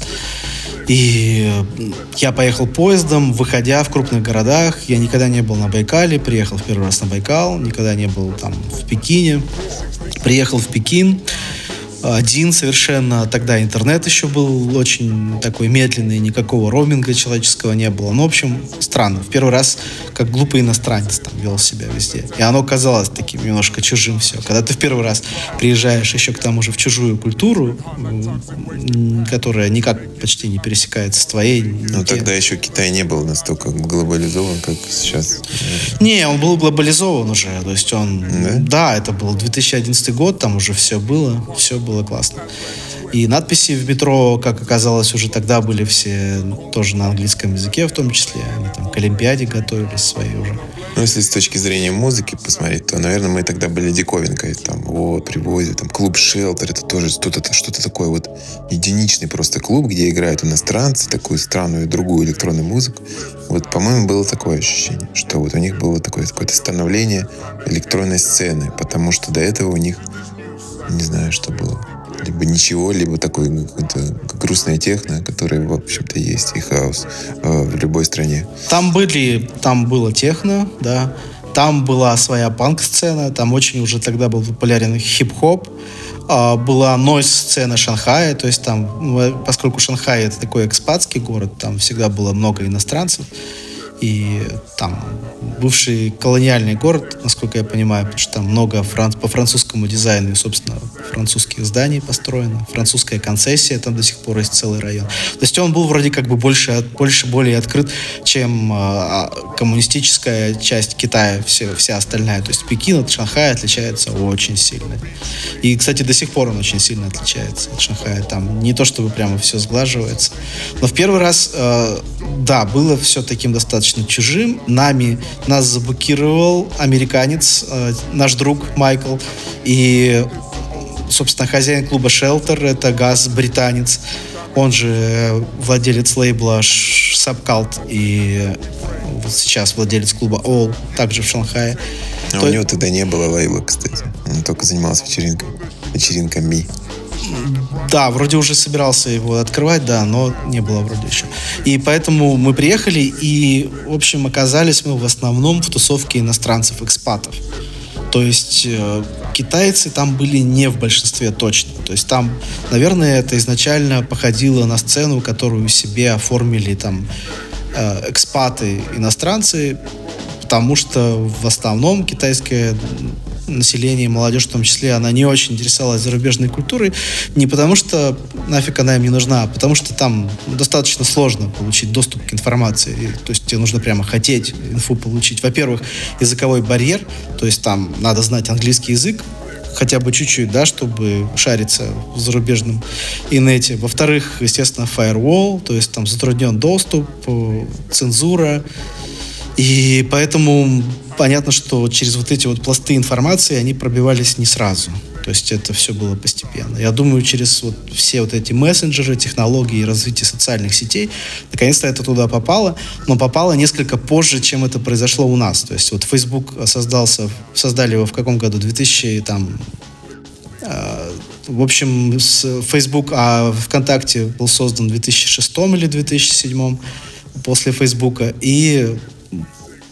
И я поехал поездом, выходя в крупных городах. Я никогда не был на Байкале, приехал в первый раз на Байкал, никогда не был там в Пекине. Приехал в Пекин, один совершенно. Тогда интернет еще был очень такой медленный, никакого роуминга человеческого не было. Ну, в общем, странно. В первый раз как глупый иностранец там вел себя везде. И оно казалось таким немножко чужим все. Когда ты в первый раз приезжаешь еще к тому же в чужую культуру, которая никак почти не пересекается с твоей. Ну, тогда еще Китай не был настолько глобализован, как сейчас. Не, он был глобализован уже. То есть он... Да, да это был 2011 год, там уже все было. Все было классно. И надписи в метро, как оказалось, уже тогда были все тоже на английском языке в том числе. Они там к Олимпиаде готовились свои уже. Ну, если с точки зрения музыки посмотреть, то, наверное, мы тогда были диковинкой. Там, вот, привозят, там, клуб Шелтер, это тоже что-то что такое вот единичный просто клуб, где играют иностранцы, такую странную другую электронную музыку. Вот, по-моему, было такое ощущение, что вот у них было такое какое-то становление электронной сцены, потому что до этого у них не знаю, что было. либо ничего, либо такой какой-то грустная техно, которая, в общем-то, есть, и хаос э, в любой стране. Там были, там было техно, да, там была своя панк-сцена, там очень уже тогда был популярен хип-хоп, а, была нойс-сцена Шанхая, то есть там, ну, поскольку Шанхай это такой экспатский город, там всегда было много иностранцев, и там бывший колониальный город, насколько я понимаю, потому что там много франц по французскому дизайну и, собственно, французских зданий построено, французская концессия, там до сих пор есть целый район. То есть он был вроде как бы больше, больше более открыт, чем э, коммунистическая часть Китая, все, вся остальная. То есть Пекин от Шанхая отличается очень сильно. И, кстати, до сих пор он очень сильно отличается от Шанхая. Там не то, чтобы прямо все сглаживается. Но в первый раз, э, да, было все таким достаточно достаточно чужим. Нами нас заблокировал американец, э, наш друг Майкл. И, собственно, хозяин клуба Shelter, это Газ, британец. Он же э, владелец лейбла Subcult и вот сейчас владелец клуба All, также в Шанхае. А То... у него тогда не было лейбла, кстати. Он только занимался вечеринками, вечеринками. Да, вроде уже собирался его открывать, да, но не было вроде еще. И поэтому мы приехали, и, в общем, оказались мы в основном в тусовке иностранцев-экспатов. То есть э, китайцы там были не в большинстве точно. То есть там, наверное, это изначально походило на сцену, которую себе оформили там э, экспаты иностранцы, потому что в основном китайская население, молодежь в том числе, она не очень интересовалась зарубежной культурой, не потому что нафиг она им не нужна, а потому что там достаточно сложно получить доступ к информации. И, то есть тебе нужно прямо хотеть инфу получить. Во-первых, языковой барьер, то есть там надо знать английский язык, хотя бы чуть-чуть, да, чтобы шариться в зарубежном инете. Во-вторых, естественно, firewall, то есть там затруднен доступ, э, цензура. И поэтому понятно, что через вот эти вот пласты информации они пробивались не сразу. То есть это все было постепенно. Я думаю, через вот все вот эти мессенджеры, технологии и развитие социальных сетей, наконец-то это туда попало, но попало несколько позже, чем это произошло у нас. То есть вот Facebook создался, создали его в каком году? 2000 там э, в общем, Facebook, а ВКонтакте был создан в 2006 или 2007 после Фейсбука. И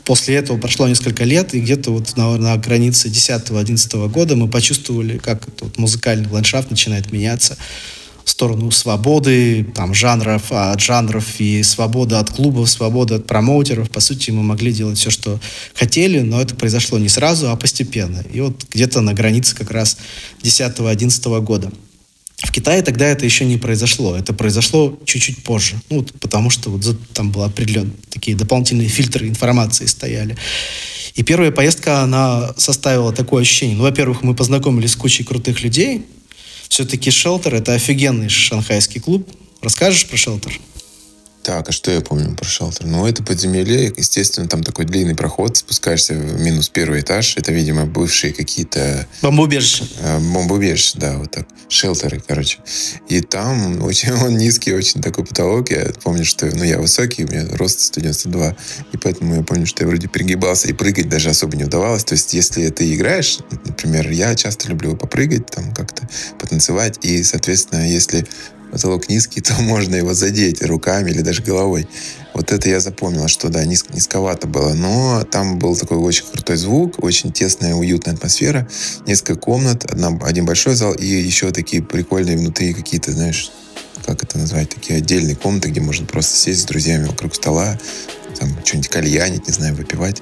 после этого прошло несколько лет, и где-то вот на, на границе 10-11 года мы почувствовали, как этот музыкальный ландшафт начинает меняться в сторону свободы, там, жанров, от жанров и свобода от клубов, свобода от промоутеров. По сути, мы могли делать все, что хотели, но это произошло не сразу, а постепенно. И вот где-то на границе как раз 10-11 года. В Китае тогда это еще не произошло. Это произошло чуть-чуть позже. Ну, вот, потому что вот там было определенные такие дополнительные фильтры информации стояли. И первая поездка, она составила такое ощущение. Ну, во-первых, мы познакомились с кучей крутых людей. Все-таки «Шелтер» — это офигенный шанхайский клуб. Расскажешь про «Шелтер»? Так, а что я помню про шелтер? Ну, это подземелье, естественно, там такой длинный проход, спускаешься в минус первый этаж. Это, видимо, бывшие какие-то... Бомбоубежища. Э, бомбоубежища, да, вот так. Шелтеры, короче. И там очень он низкий, очень такой потолок. Я помню, что... Ну, я высокий, у меня рост 192. И поэтому я помню, что я вроде перегибался, и прыгать даже особо не удавалось. То есть, если ты играешь, например, я часто люблю попрыгать, там как-то потанцевать. И, соответственно, если потолок низкий, то можно его задеть руками или даже головой. Вот это я запомнил, что да, низ, низковато было. Но там был такой очень крутой звук, очень тесная, уютная атмосфера. Несколько комнат, одна, один большой зал и еще такие прикольные внутри какие-то, знаешь, как это назвать, такие отдельные комнаты, где можно просто сесть с друзьями вокруг стола, там что-нибудь кальянить, не знаю, выпивать.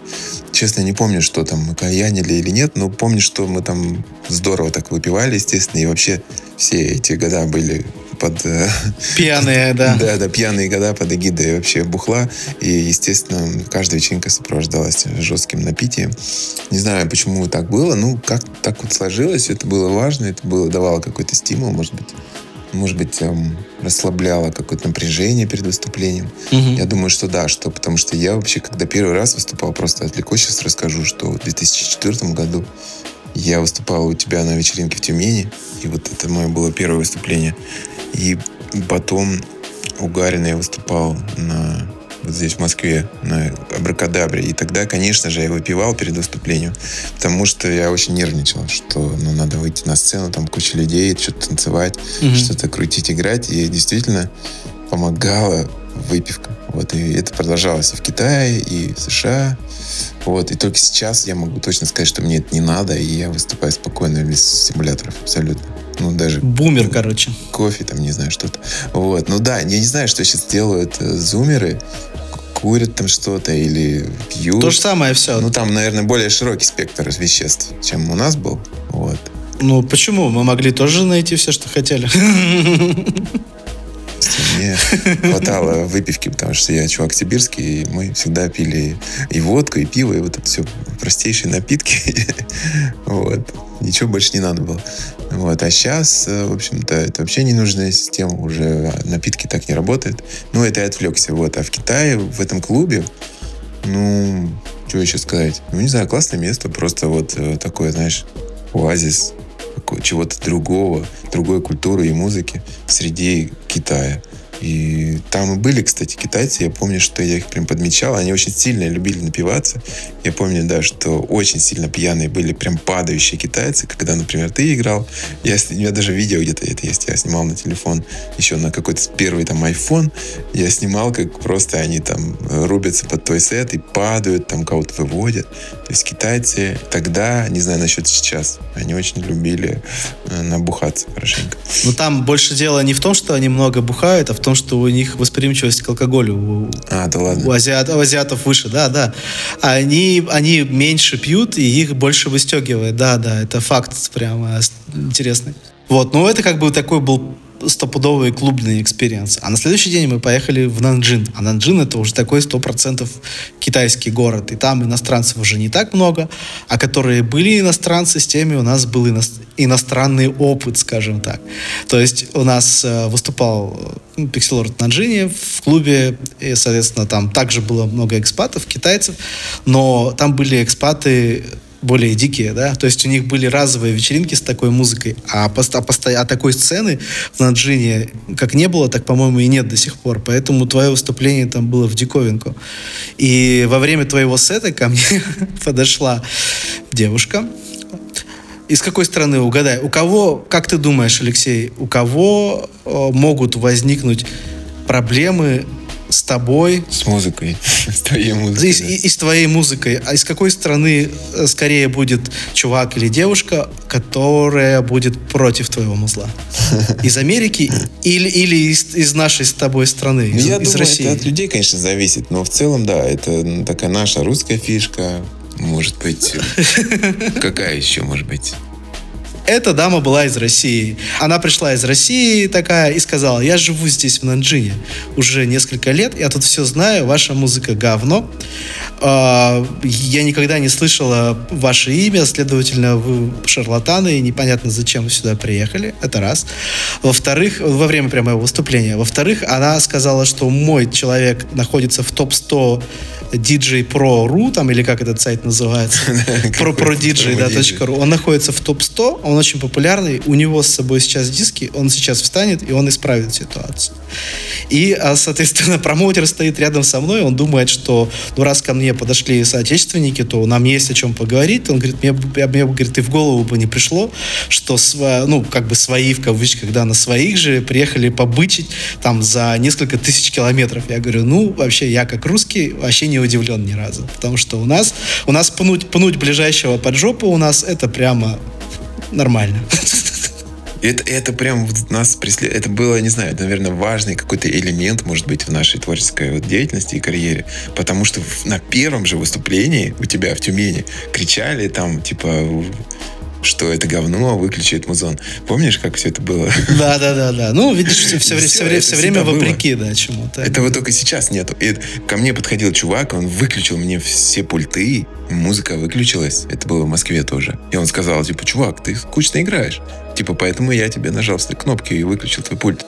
Честно, не помню, что там мы кальянили или нет, но помню, что мы там здорово так выпивали, естественно, и вообще все эти года были под... Э, пьяные, да. Да, да, пьяные года под эгидой вообще бухла. И, естественно, каждая вечеринка сопровождалась жестким напитием. Не знаю, почему так было. Ну, как так вот сложилось. Это было важно. Это было, давало какой-то стимул, может быть. Может быть, эм, расслабляло какое-то напряжение перед выступлением. Угу. Я думаю, что да, что потому что я вообще, когда первый раз выступал, просто отвлекусь, сейчас расскажу, что в 2004 году я выступал у тебя на вечеринке в Тюмени, и вот это мое было первое выступление. И потом у Гарина я выступал на вот здесь в Москве на Абракадабре. И тогда, конечно же, я выпивал перед выступлением, потому что я очень нервничал, что ну, надо выйти на сцену, там куча людей, что-то танцевать, mm-hmm. что-то крутить, играть. И действительно помогала выпивка. Вот, и это продолжалось и в Китае, и в США. Вот, и только сейчас я могу точно сказать, что мне это не надо, и я выступаю спокойно без симуляторов, абсолютно. Ну, даже... Бумер, короче. Кофе, там, не знаю, что-то. Вот, ну да, я не знаю, что сейчас делают э, зумеры, курят там что-то или пьют. То же самое все. Ну, там, наверное, более широкий спектр веществ, чем у нас был. Вот. Ну, почему? Мы могли тоже найти все, что хотели. Мне хватало выпивки, потому что я чувак сибирский, и мы всегда пили и водку, и пиво, и вот это все простейшие напитки. Вот. Ничего больше не надо было. Вот. А сейчас, э, в общем-то, это вообще ненужная система. Уже напитки так не работают. Ну, это я отвлекся. Вот. А в Китае, в этом клубе, ну, что еще сказать? Ну, не знаю, классное место. Просто вот э, такое, знаешь, оазис чего-то другого, другой культуры и музыки среди Китая. И там и были, кстати, китайцы. Я помню, что я их прям подмечал. Они очень сильно любили напиваться. Я помню, да, что очень сильно пьяные были прям падающие китайцы. Когда, например, ты играл. Я, у меня даже видео где-то это есть. Я снимал на телефон еще на какой-то первый там iPhone. Я снимал, как просто они там рубятся под той сет и падают, там кого-то выводят. То есть китайцы тогда, не знаю насчет сейчас, они очень любили э, набухаться хорошенько. Ну там больше дело не в том, что они много бухают, а в том, том, что у них восприимчивость к алкоголю а, да ладно. у, азиат, у азиатов выше, да, да. Они, они меньше пьют, и их больше выстегивает, да, да, это факт прямо интересный. Вот, ну это как бы такой был стопудовый клубный experience. А на следующий день мы поехали в Нанджин. А Нанджин это уже такой сто процентов китайский город. И там иностранцев уже не так много. А которые были иностранцы, с теми у нас был ино... иностранный опыт, скажем так. То есть у нас э, выступал э, Пикселорд Нанджине в клубе. И, соответственно, там также было много экспатов, китайцев. Но там были экспаты более дикие, да, то есть у них были разовые вечеринки с такой музыкой, а, пост, а, пост, а такой сцены в Наджине как не было, так, по-моему, и нет до сих пор, поэтому твое выступление там было в диковинку. И во время твоего сета ко мне подошла девушка, из какой страны, угадай, у кого, как ты думаешь, Алексей, у кого э, могут возникнуть проблемы с тобой. С музыкой. С твоей музыкой. И, да. и, и с твоей музыкой. А из какой страны э, скорее будет чувак или девушка, которая будет против твоего музла? Из Америки или, или из, из нашей с тобой страны, из, Я из думаю, России? это от людей, конечно, зависит, но в целом, да, это такая наша русская фишка. Может быть, какая еще может быть? Эта дама была из России. Она пришла из России такая и сказала, я живу здесь, в Нанджине, уже несколько лет, я тут все знаю, ваша музыка говно. А, я никогда не слышала ваше имя, следовательно, вы шарлатаны, и непонятно, зачем вы сюда приехали. Это раз. Во-вторых, во время прямого выступления. Во-вторых, она сказала, что мой человек находится в топ-100 DJ Pro.ru, там, или как этот сайт называется, про про DJ, да, .ru. Он находится в топ-100, он очень популярный, у него с собой сейчас диски, он сейчас встанет, и он исправит ситуацию. И, а, соответственно, промоутер стоит рядом со мной, он думает, что, ну, раз ко мне подошли соотечественники, то нам есть о чем поговорить. Он говорит, мне, мне говорит, и в голову бы не пришло, что, ну, как бы свои, в кавычках, да, на своих же приехали побычить там за несколько тысяч километров. Я говорю, ну, вообще, я как русский вообще не удивлен ни разу. Потому что у нас, у нас пнуть, пнуть ближайшего под жопу у нас это прямо нормально. Это, это прям нас преследует. Это было, не знаю, наверное, важный какой-то элемент, может быть, в нашей творческой вот деятельности и карьере. Потому что на первом же выступлении у тебя в Тюмени кричали там, типа, что это говно, выключи музон. Помнишь, как все это было? Да, да, да, да. Ну, видишь, все, все, все, все, время вопреки, да, чему-то. Этого только сейчас нету. И ко мне подходил чувак, он выключил мне все пульты, музыка выключилась. Это было в Москве тоже. И он сказал, типа, чувак, ты скучно играешь. Типа, поэтому я тебе нажал все кнопки и выключил твой пульт.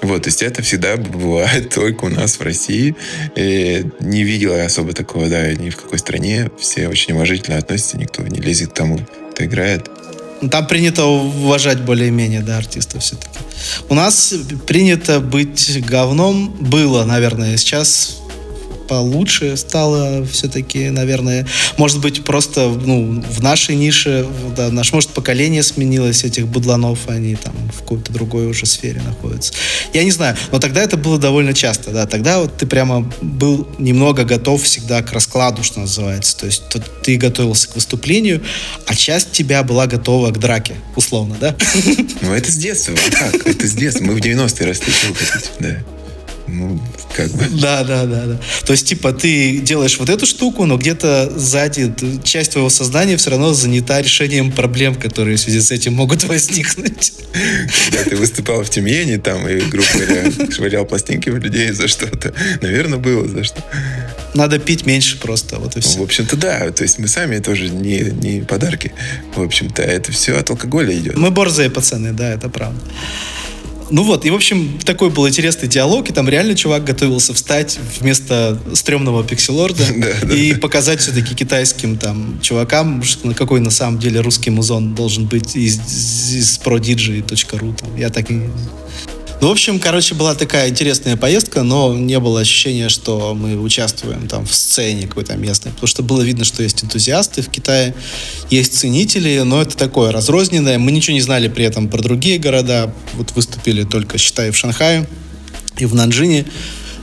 Вот, то есть это всегда бывает только у нас в России. И не видела я особо такого, да, ни в какой стране. Все очень уважительно относятся, никто не лезет к тому, кто играет. Там принято уважать более-менее, да, артистов все-таки. У нас принято быть говном. Было, наверное, сейчас получше стало все-таки, наверное. Может быть, просто ну, в нашей нише, да, наш, может, поколение сменилось этих будланов, они там в какой-то другой уже сфере находятся. Я не знаю, но тогда это было довольно часто, да. Тогда вот ты прямо был немного готов всегда к раскладу, что называется. То есть ты готовился к выступлению, а часть тебя была готова к драке, условно, да? Ну, это с детства. Как? Это с детства. Мы в 90-е росли, вы хотите, да. Ну, как бы. Да, да, да, да. То есть, типа, ты делаешь вот эту штуку, но где-то сзади часть твоего сознания все равно занята решением проблем, которые в связи с этим могут возникнуть. Когда ты выступал в Тюмени там и, грубо говоря, швырял пластинки в людей за что-то, наверное, было за что. Надо пить меньше просто, вот и все. Ну, в общем-то, да. То есть мы сами тоже не, не подарки. В общем-то, это все от алкоголя идет. Мы борзые пацаны, да, это правда. Ну вот, и, в общем, такой был интересный диалог, и там реально чувак готовился встать вместо стрёмного пикселорда и показать все-таки китайским там чувакам, на какой на самом деле русский музон должен быть из, из prodigi.ru. Я так и ну, в общем, короче, была такая интересная поездка, но не было ощущения, что мы участвуем там в сцене какой-то местной, потому что было видно, что есть энтузиасты в Китае, есть ценители, но это такое разрозненное. Мы ничего не знали при этом про другие города. Вот выступили только, считай, в Шанхае и в Нанджине.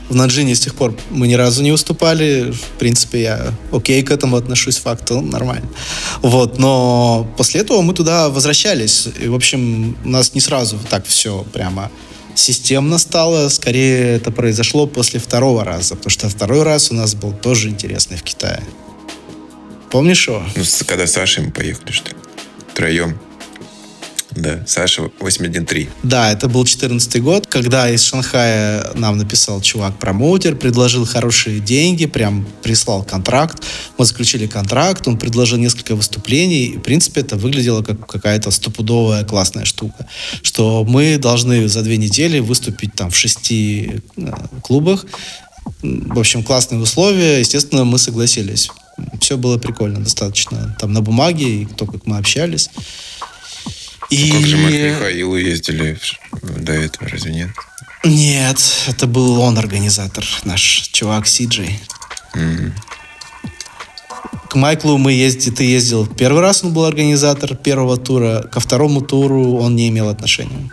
В Нанджине с тех пор мы ни разу не выступали. В принципе, я окей к этому отношусь, факту нормально. Вот, но после этого мы туда возвращались. И, в общем, у нас не сразу так все прямо системно стало. Скорее, это произошло после второго раза, потому что второй раз у нас был тоже интересный в Китае. Помнишь его? Ну, когда с Сашей мы поехали, что ли? Втроем. Да, Саша 813. Да, это был 14 год, когда из Шанхая нам написал чувак-промоутер, предложил хорошие деньги, прям прислал контракт. Мы заключили контракт, он предложил несколько выступлений, и, в принципе, это выглядело как какая-то стопудовая классная штука, что мы должны за две недели выступить там в шести э, клубах. В общем, классные условия. Естественно, мы согласились. Все было прикольно достаточно. Там на бумаге, и то, как мы общались. И... Как же мы к Михаилу ездили до этого, разве нет? Нет, это был он организатор, наш чувак Сиджей. Mm-hmm. К Майклу мы ездили, ты ездил первый раз, он был организатор первого тура, ко второму туру он не имел отношения.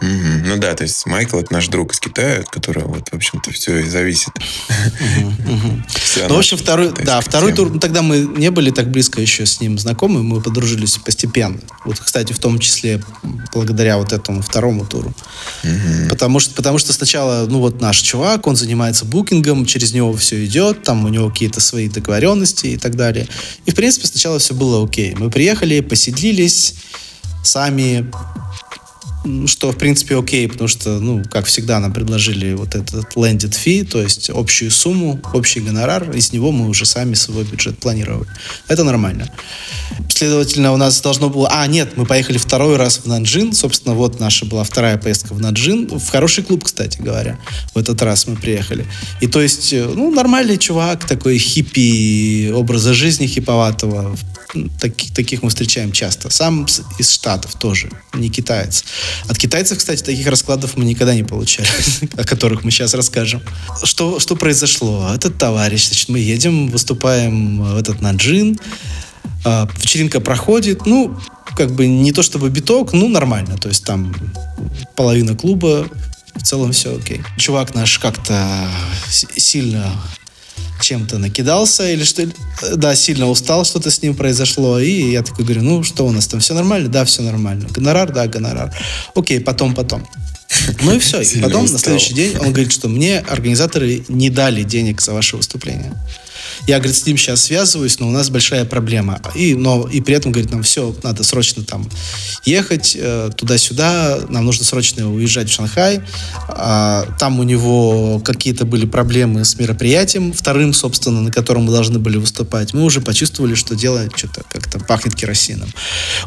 Угу. Ну да, то есть Майкл это наш друг из Китая, от которого вот, в общем-то, все и зависит. Ну, в общем, второй, да, второй тур, ну, тогда мы не были так близко еще с ним знакомы, мы подружились постепенно. Вот, кстати, в том числе благодаря вот этому второму туру. Потому что, потому что сначала, ну вот наш чувак, он занимается букингом, через него все идет, там у него какие-то свои договоренности и так далее. И, в принципе, сначала все было окей. Мы приехали, поседлились, сами что, в принципе, окей, потому что, ну, как всегда, нам предложили вот этот landed fee, то есть общую сумму, общий гонорар, и с него мы уже сами свой бюджет планировали. Это нормально. Следовательно, у нас должно было... А, нет, мы поехали второй раз в Нанджин. Собственно, вот наша была вторая поездка в Нанджин. В хороший клуб, кстати говоря. В этот раз мы приехали. И то есть, э, ну, нормальный чувак, такой хиппи образа жизни хиповатого. Таких, таких мы встречаем часто. Сам из Штатов тоже, не китаец. От китайцев, кстати, таких раскладов мы никогда не получали, о которых мы сейчас расскажем. Что, что произошло? Этот товарищ, значит, мы едем, выступаем в этот Наджин, вечеринка проходит, ну, как бы не то чтобы биток, ну, нормально. То есть там половина клуба, в целом все окей. Чувак наш как-то сильно чем-то накидался или что да, сильно устал, что-то с ним произошло, и я такой говорю, ну, что у нас там, все нормально? Да, все нормально. Гонорар? Да, гонорар. Окей, потом, потом. Ну и все. И потом устал. на следующий день он говорит, что мне организаторы не дали денег за ваше выступление. Я, говорит, с ним сейчас связываюсь, но у нас большая проблема. И, но, и при этом, говорит, нам все, надо срочно там ехать э, туда-сюда, нам нужно срочно уезжать в Шанхай. А, там у него какие-то были проблемы с мероприятием, вторым, собственно, на котором мы должны были выступать. Мы уже почувствовали, что дело что-то как-то пахнет керосином.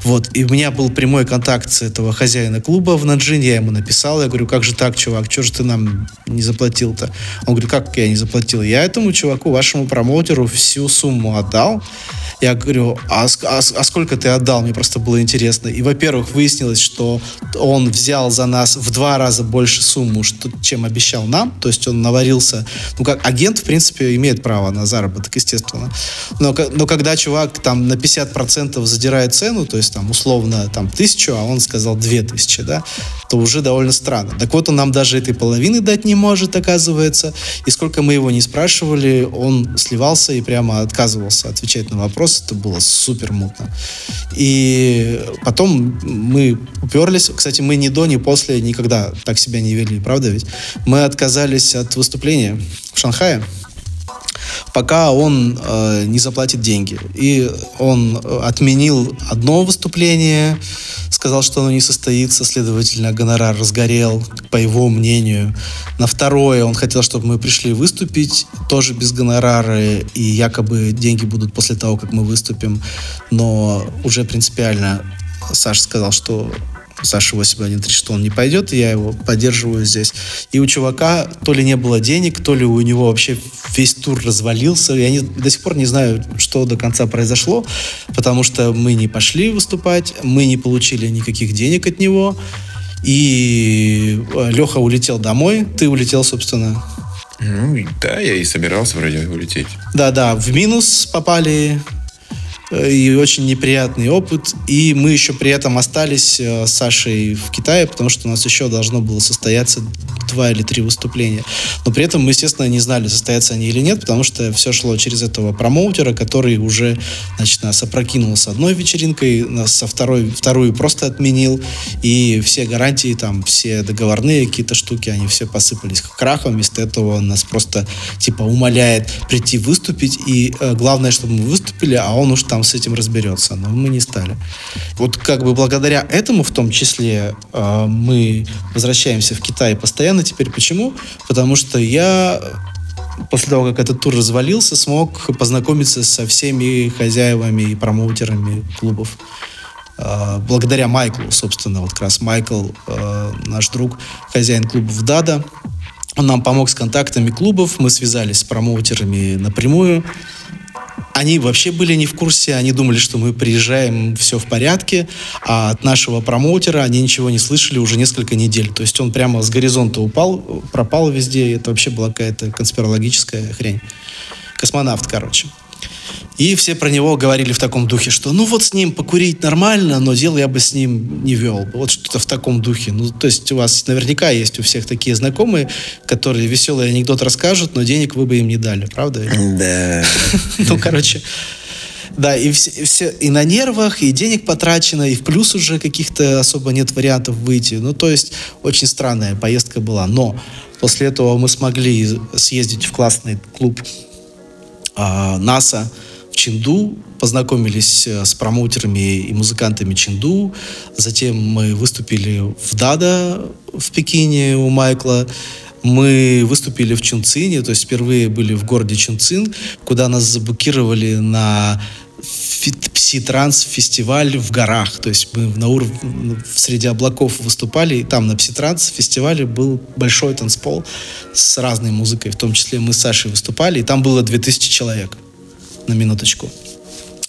Вот. И у меня был прямой контакт с этого хозяина клуба в Наджине, я ему написал, я говорю, как же так, чувак, что же ты нам не заплатил-то? Он говорит, как я не заплатил? Я этому чуваку, вашему промоутеру, всю сумму отдал. Я говорю, а, а, а сколько ты отдал? Мне просто было интересно. И, во-первых, выяснилось, что он взял за нас в два раза больше сумму, что, чем обещал нам. То есть он наварился... Ну, как агент, в принципе, имеет право на заработок, естественно. Но, но когда чувак там на 50% задирает цену, то есть там условно там тысячу, а он сказал две тысячи, да, то уже довольно странно. Так вот, он нам даже этой половины дать не может, оказывается. И сколько мы его не спрашивали, он сливался и прямо отказывался отвечать на вопросы. Это было супер мутно. И потом мы уперлись. Кстати, мы ни до, ни после никогда так себя не вели, правда ведь? Мы отказались от выступления в Шанхае пока он э, не заплатит деньги. И он э, отменил одно выступление, сказал, что оно не состоится, следовательно, гонорар разгорел, по его мнению. На второе он хотел, чтобы мы пришли выступить, тоже без гонорара, и якобы деньги будут после того, как мы выступим. Но уже принципиально Саша сказал, что Саша 8113, что он не пойдет, и я его поддерживаю здесь. И у чувака то ли не было денег, то ли у него вообще весь тур развалился. Я не, до сих пор не знаю, что до конца произошло, потому что мы не пошли выступать, мы не получили никаких денег от него. И э, Леха улетел домой, ты улетел, собственно. Ну, да, я и собирался вроде улететь. Да-да, в минус попали и очень неприятный опыт. И мы еще при этом остались э, с Сашей в Китае, потому что у нас еще должно было состояться два или три выступления. Но при этом мы, естественно, не знали, состоятся они или нет, потому что все шло через этого промоутера, который уже, значит, нас опрокинул с одной вечеринкой, нас со второй, вторую просто отменил, и все гарантии, там, все договорные какие-то штуки, они все посыпались крахом, вместо этого он нас просто, типа, умоляет прийти выступить, и э, главное, чтобы мы выступили, а он уж там с этим разберется, но мы не стали. Вот как бы благодаря этому, в том числе, э, мы возвращаемся в Китай постоянно, теперь почему? Потому что я после того, как этот тур развалился, смог познакомиться со всеми хозяевами и промоутерами клубов. А, благодаря Майклу, собственно, вот как раз Майкл, а, наш друг, хозяин клубов Дада, он нам помог с контактами клубов, мы связались с промоутерами напрямую, они вообще были не в курсе, они думали, что мы приезжаем, все в порядке, а от нашего промоутера они ничего не слышали уже несколько недель. То есть он прямо с горизонта упал, пропал везде, это вообще была какая-то конспирологическая хрень. Космонавт, короче. И все про него говорили в таком духе, что ну вот с ним покурить нормально, но дело я бы с ним не вел. Вот что-то в таком духе. Ну, то есть у вас наверняка есть у всех такие знакомые, которые веселый анекдот расскажут, но денег вы бы им не дали, правда? Да. Ну, короче, да, и все, и все и на нервах, и денег потрачено, и в плюс уже каких-то особо нет вариантов выйти. Ну, то есть, очень странная поездка была. Но после этого мы смогли съездить в классный клуб а, НАСА, Чинду, познакомились э, с промоутерами и музыкантами Чинду. Затем мы выступили в Дада в Пекине у Майкла. Мы выступили в Чунцине, то есть впервые были в городе Чунцин, куда нас заблокировали на пси-транс фестиваль в горах. То есть мы на уровне среди облаков выступали, и там на пси-транс фестивале был большой танцпол с разной музыкой, в том числе мы с Сашей выступали, и там было 2000 человек на минуточку.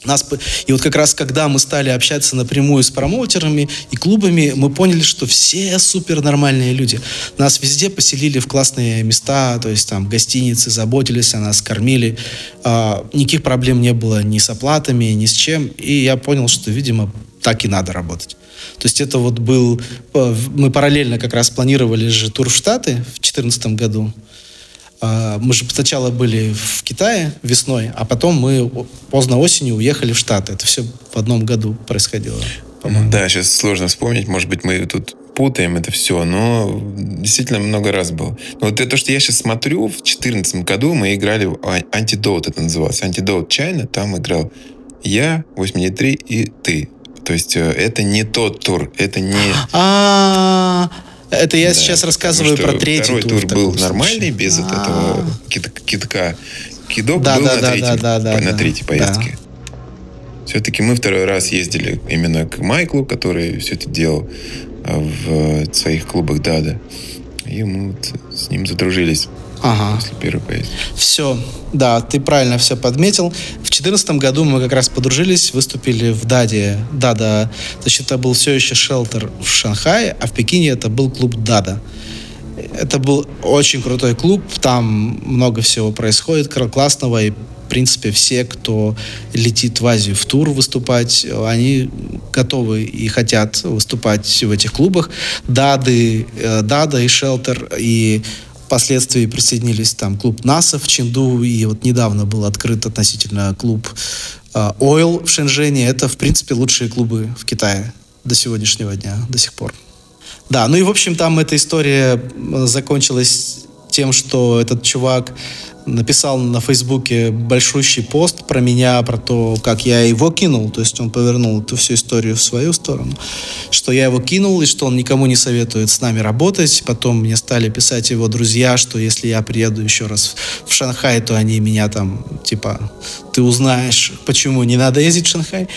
Нас, и вот как раз когда мы стали общаться напрямую с промоутерами и клубами, мы поняли, что все супер нормальные люди. Нас везде поселили в классные места, то есть там гостиницы, заботились о нас, кормили. А, никаких проблем не было ни с оплатами, ни с чем. И я понял, что, видимо, так и надо работать. То есть это вот был... Э, мы параллельно как раз планировали же тур в Штаты в 2014 году. А, мы же сначала были в Китае весной, а потом мы поздно осенью уехали в Штаты. Это все в одном году происходило. Да, сейчас сложно вспомнить. Может быть, мы тут путаем это все, но действительно много раз было. Но вот это, что я сейчас смотрю, в 2014 году мы играли в Антидот, это называлось. Антидот Чайна, там играл я, 83 и ты. То есть э, это не тот тур, это не... А, это я да, сейчас рассказываю про третий второй тур. тур был нормальный, без вот этого китка. Кидок был на третьей, поездке. Все-таки мы второй раз ездили именно к Майклу, который все это делал а, в своих клубах Дада. И мы вот с ним задружились. Ага. После первой поездки. Все, да, ты правильно все подметил. В 2014 году мы как раз подружились, выступили в Даде. Дада, значит, это был все еще шелтер в Шанхае, а в Пекине это был клуб Дада. Это был очень крутой клуб, там много всего происходит классного, и в принципе все, кто летит в Азию в тур выступать, они готовы и хотят выступать в этих клубах. Дады, э, Дада и Шелтер, и впоследствии присоединились там клуб НАСА в Чинду, и вот недавно был открыт относительно клуб Oil в Шэньчжэне. Это, в принципе, лучшие клубы в Китае до сегодняшнего дня, до сих пор. Да, ну и, в общем, там эта история закончилась тем, что этот чувак написал на Фейсбуке большущий пост про меня, про то, как я его кинул. То есть он повернул эту всю историю в свою сторону. Что я его кинул, и что он никому не советует с нами работать. Потом мне стали писать его друзья, что если я приеду еще раз в Шанхай, то они меня там, типа, ты узнаешь, почему не надо ездить в Шанхай.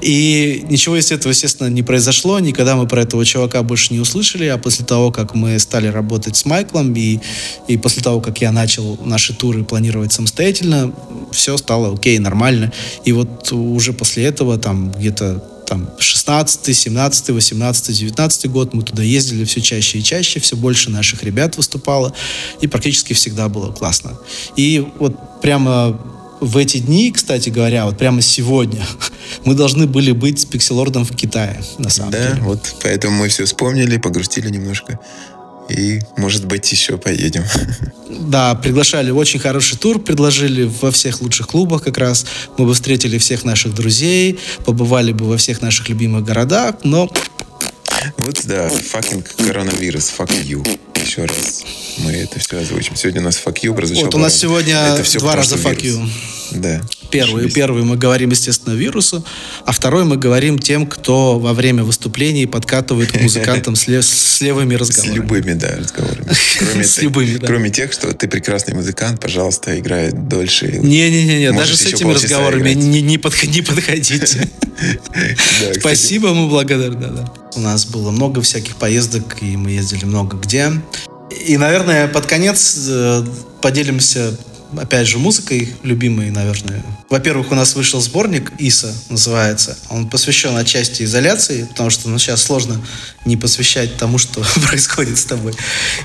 И ничего из этого, естественно, не произошло. Никогда мы про этого чувака больше не услышали. А после того, как мы стали работать с Майклом, и, и после того, как я начал наши туры планировать самостоятельно, все стало окей, нормально. И вот уже после этого, там, где-то там 16, 17, 18, 19 год мы туда ездили все чаще и чаще, все больше наших ребят выступало, и практически всегда было классно. И вот прямо в эти дни, кстати говоря, вот прямо сегодня, мы должны были быть с Пикселордом в Китае, на самом да, деле. Да, вот поэтому мы все вспомнили, погрустили немножко. И, может быть, еще поедем. Да, приглашали очень хороший тур, предложили во всех лучших клубах как раз. Мы бы встретили всех наших друзей, побывали бы во всех наших любимых городах, но... Вот да, fucking коронавирус, fuck you. Еще раз мы это все озвучим. Сегодня у нас fuck you. Вот у нас сегодня это все два раза fuck you. Да. Первый, первый мы говорим, естественно, вирусу, а второй мы говорим тем, кто во время выступлений подкатывает к музыкантам с, лев, с левыми разговорами. С любыми, да, разговорами. Кроме, с любыми, да. Кроме тех, что ты прекрасный музыкант, пожалуйста, играй дольше. Не-не-не, даже с этими разговорами не, не, подх, не подходите. Спасибо, мы благодарны. Да. У нас было много всяких поездок, и мы ездили много где. И, наверное, под конец э, поделимся опять же, музыкой любимой, наверное. Во-первых, у нас вышел сборник ИСа, называется. Он посвящен отчасти изоляции, потому что ну, сейчас сложно не посвящать тому, что происходит с тобой.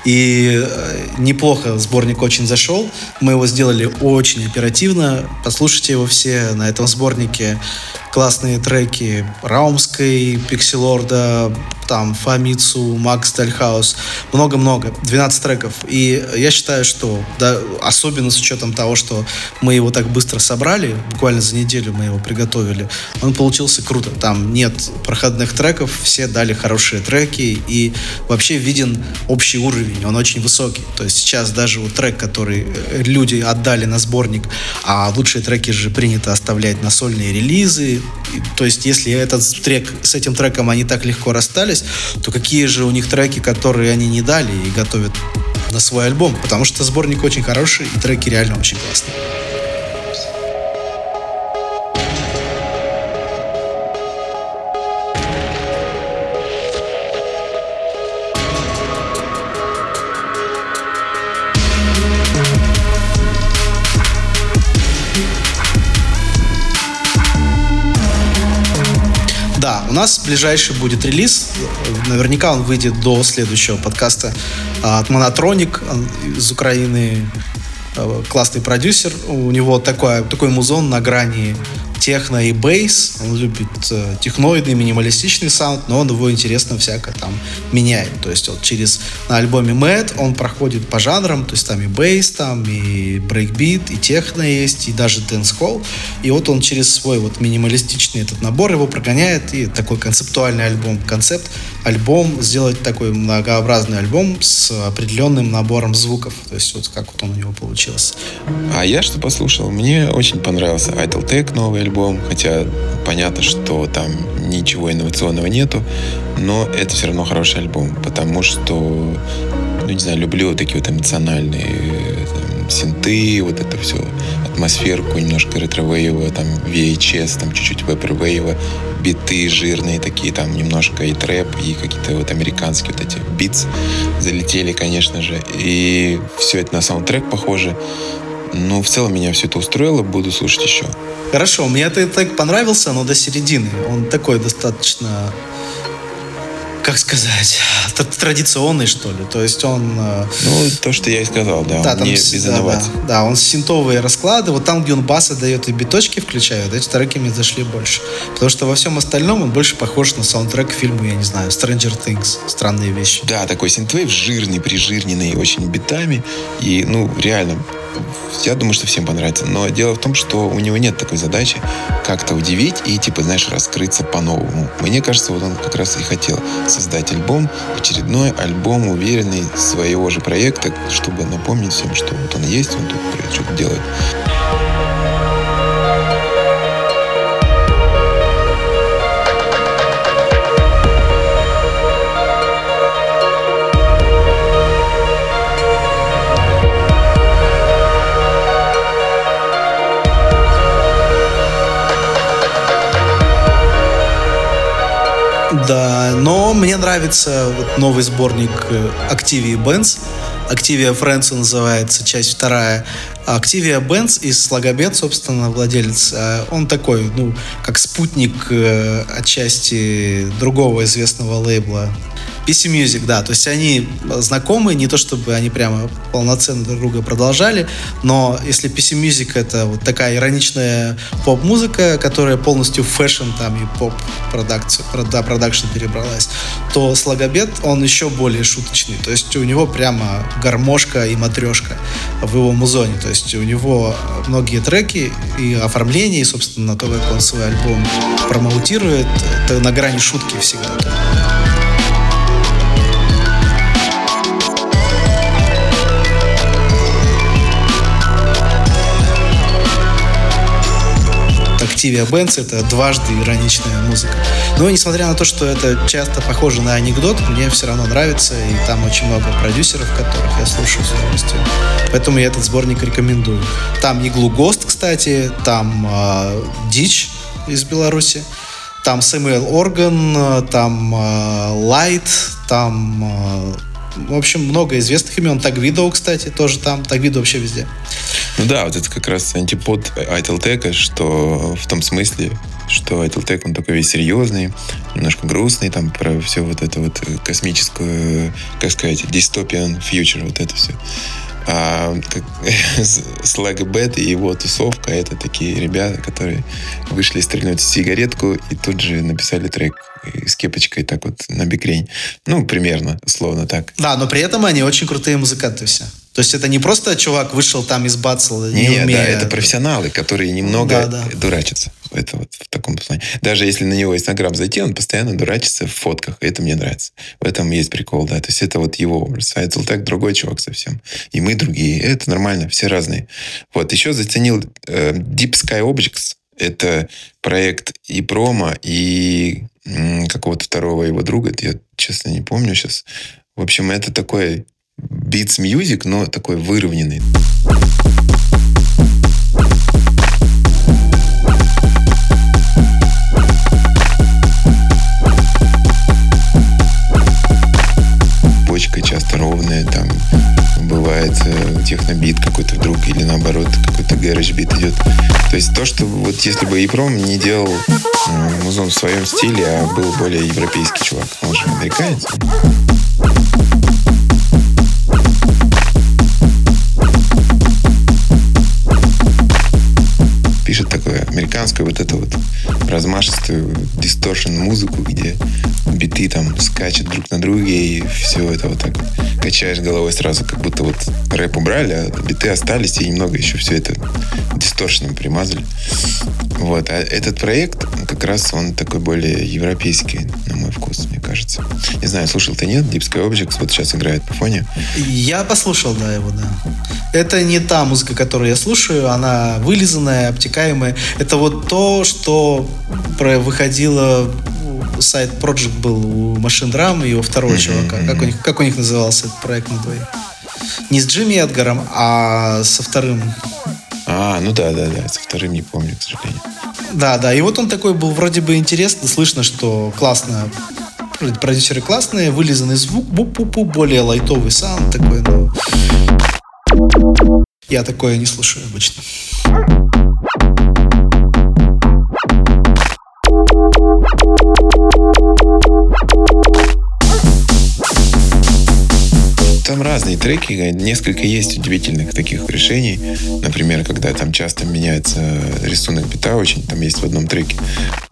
И э, неплохо сборник очень зашел. Мы его сделали очень оперативно. Послушайте его все на этом сборнике. Классные треки Раумской, Пикселорда, там Фамицу, Макс Дальхаус, много-много, 12 треков. И я считаю, что, да, особенно с учетом того, что мы его так быстро собрали, буквально за неделю мы его приготовили, он получился круто. Там нет проходных треков, все дали хорошие треки, и вообще виден общий уровень, он очень высокий. То есть сейчас даже вот трек, который люди отдали на сборник, а лучшие треки же принято оставлять на сольные релизы, то есть если этот трек, с этим треком они так легко расстались, то какие же у них треки, которые они не дали и готовят на свой альбом, потому что сборник очень хороший и треки реально очень классные. Нас ближайший будет релиз. Наверняка он выйдет до следующего подкаста от Monotronic из Украины. Э, классный продюсер. У него такой, такой музон на грани техно и bass. Он любит э, техноидный, минималистичный саунд, но он его интересно всяко там меняет. То есть вот через на альбоме Mad он проходит по жанрам, то есть там и bass, там и breakbeat, и техно есть, и даже dancehall. И вот он через свой вот минималистичный этот набор его прогоняет, и такой концептуальный альбом, концепт, альбом, сделать такой многообразный альбом с определенным набором звуков. То есть вот как вот он у него получился. А я что послушал? Мне очень понравился Idle Tech новый альбом, хотя понятно, что там ничего инновационного нету, но это все равно хороший альбом, потому что, ну не знаю, люблю такие вот эмоциональные там, синты, вот это все, атмосферку немножко ретро там VHS, там чуть-чуть веб биты жирные такие, там немножко и трэп, и какие-то вот американские вот эти битс залетели, конечно же. И все это на саундтрек похоже. Ну, в целом меня все это устроило, буду слушать еще. Хорошо, мне этот трек понравился, но до середины. Он такой достаточно как сказать, традиционный, что ли. То есть он... Э, ну, то, что я и сказал, да, да он не без да, да, да, он синтовые расклады. Вот там, где он басы дает и биточки включает, эти треки мне зашли больше. Потому что во всем остальном он больше похож на саундтрек к фильму, я не знаю, Stranger Things. Странные вещи. Да, такой синтвейв жирный, прижирненный, очень битами. И, ну, реально, я думаю, что всем понравится. Но дело в том, что у него нет такой задачи как-то удивить и, типа, знаешь, раскрыться по-новому. Мне кажется, вот он как раз и хотел создать альбом, очередной альбом, уверенный своего же проекта, чтобы напомнить всем, что вот он есть, он тут что-то делает. Да, но мне нравится вот новый сборник Activia Bands. Activia Friends называется, часть вторая. Activia Bands из Слогобед, собственно, владелец. Э, он такой, ну, как спутник э, отчасти другого известного лейбла PC Music, да. То есть они знакомы, не то чтобы они прямо полноценно друг друга продолжали, но если PC Music это вот такая ироничная поп-музыка, которая полностью в fashion там и поп-продакцию, да, продакшн перебралась, то Слогобед, он еще более шуточный. То есть у него прямо гармошка и матрешка в его музоне. То есть у него многие треки и оформление, и, собственно, то, как он свой альбом промоутирует, это на грани шутки всегда. Activia Bands это дважды ироничная музыка. Но несмотря на то, что это часто похоже на анекдот, мне все равно нравится, и там очень много продюсеров, которых я слушаю с удовольствием. Поэтому я этот сборник рекомендую. Там Иглу Гост, кстати, там э, Дичь из Беларуси, там Сэмюэл Орган, там Лайт, э, там э, в общем, много известных имен. Тагвидо, кстати, тоже там. Тагвидо вообще везде. Ну да, вот это как раз антипод Айтелтека, что в том смысле, что Айтелтек, он такой весь серьезный, немножко грустный, там про все вот это вот космическую, как сказать, dystopian future, вот это все. А Слага Бет и его тусовка это такие ребята, которые вышли стрельнуть сигаретку и тут же написали трек с кепочкой так вот на бикрень. Ну, примерно, словно так. Да, но при этом они очень крутые музыканты все. То есть это не просто чувак вышел там из бацла, не, не умея. да, это профессионалы, которые немного да, да. дурачатся. Это вот в таком плане. Даже если на него Инстаграм зайти, он постоянно дурачится в фотках. Это мне нравится. В этом есть прикол, да. То есть это вот его образ. А так другой чувак совсем. И мы другие. Это нормально, все разные. Вот, еще заценил э, Deep Sky Objects. Это проект и промо, и какого-то второго его друга. Я, честно, не помню сейчас. В общем, это такой beats music, но такой выровненный. Почка часто ровная, там бывает э, технобит какой-то вдруг или наоборот какой-то гараж бит идет. То есть то, что вот если бы Ипром не делал э, музон в своем стиле, а был более европейский чувак, он же американец. Американскую вот эту вот размашистую дисторшн музыку, где биты там скачут друг на друге, и все это вот так качаешь головой сразу, как будто вот рэп убрали, а биты остались, и немного еще все это дисторшном примазали. Вот. А этот проект, как раз он такой более европейский, на мой вкус, мне кажется. Не знаю, слушал ты нет? Deep Sky Objects вот сейчас играет по фоне. Я послушал, да, его, да. Это не та музыка, которую я слушаю, она вылизанная, обтекаемая. Это вот то, что выходило сайт Project был у Machine Drum и у второго mm-hmm. чувака. Как у, них, как у них назывался этот проект на двоих? Не с Джимми Эдгаром, а со вторым. А, ну да, да, да. Со вторым не помню, к сожалению. Да, да. И вот он такой был вроде бы интересно, слышно, что классно продюсеры классные, вылизанный звук, бу-пу-пу, более лайтовый саунд такой, ну... Я такое не слушаю обычно. Разные треки, несколько есть удивительных таких решений. Например, когда там часто меняется рисунок бита очень, там есть в одном треке.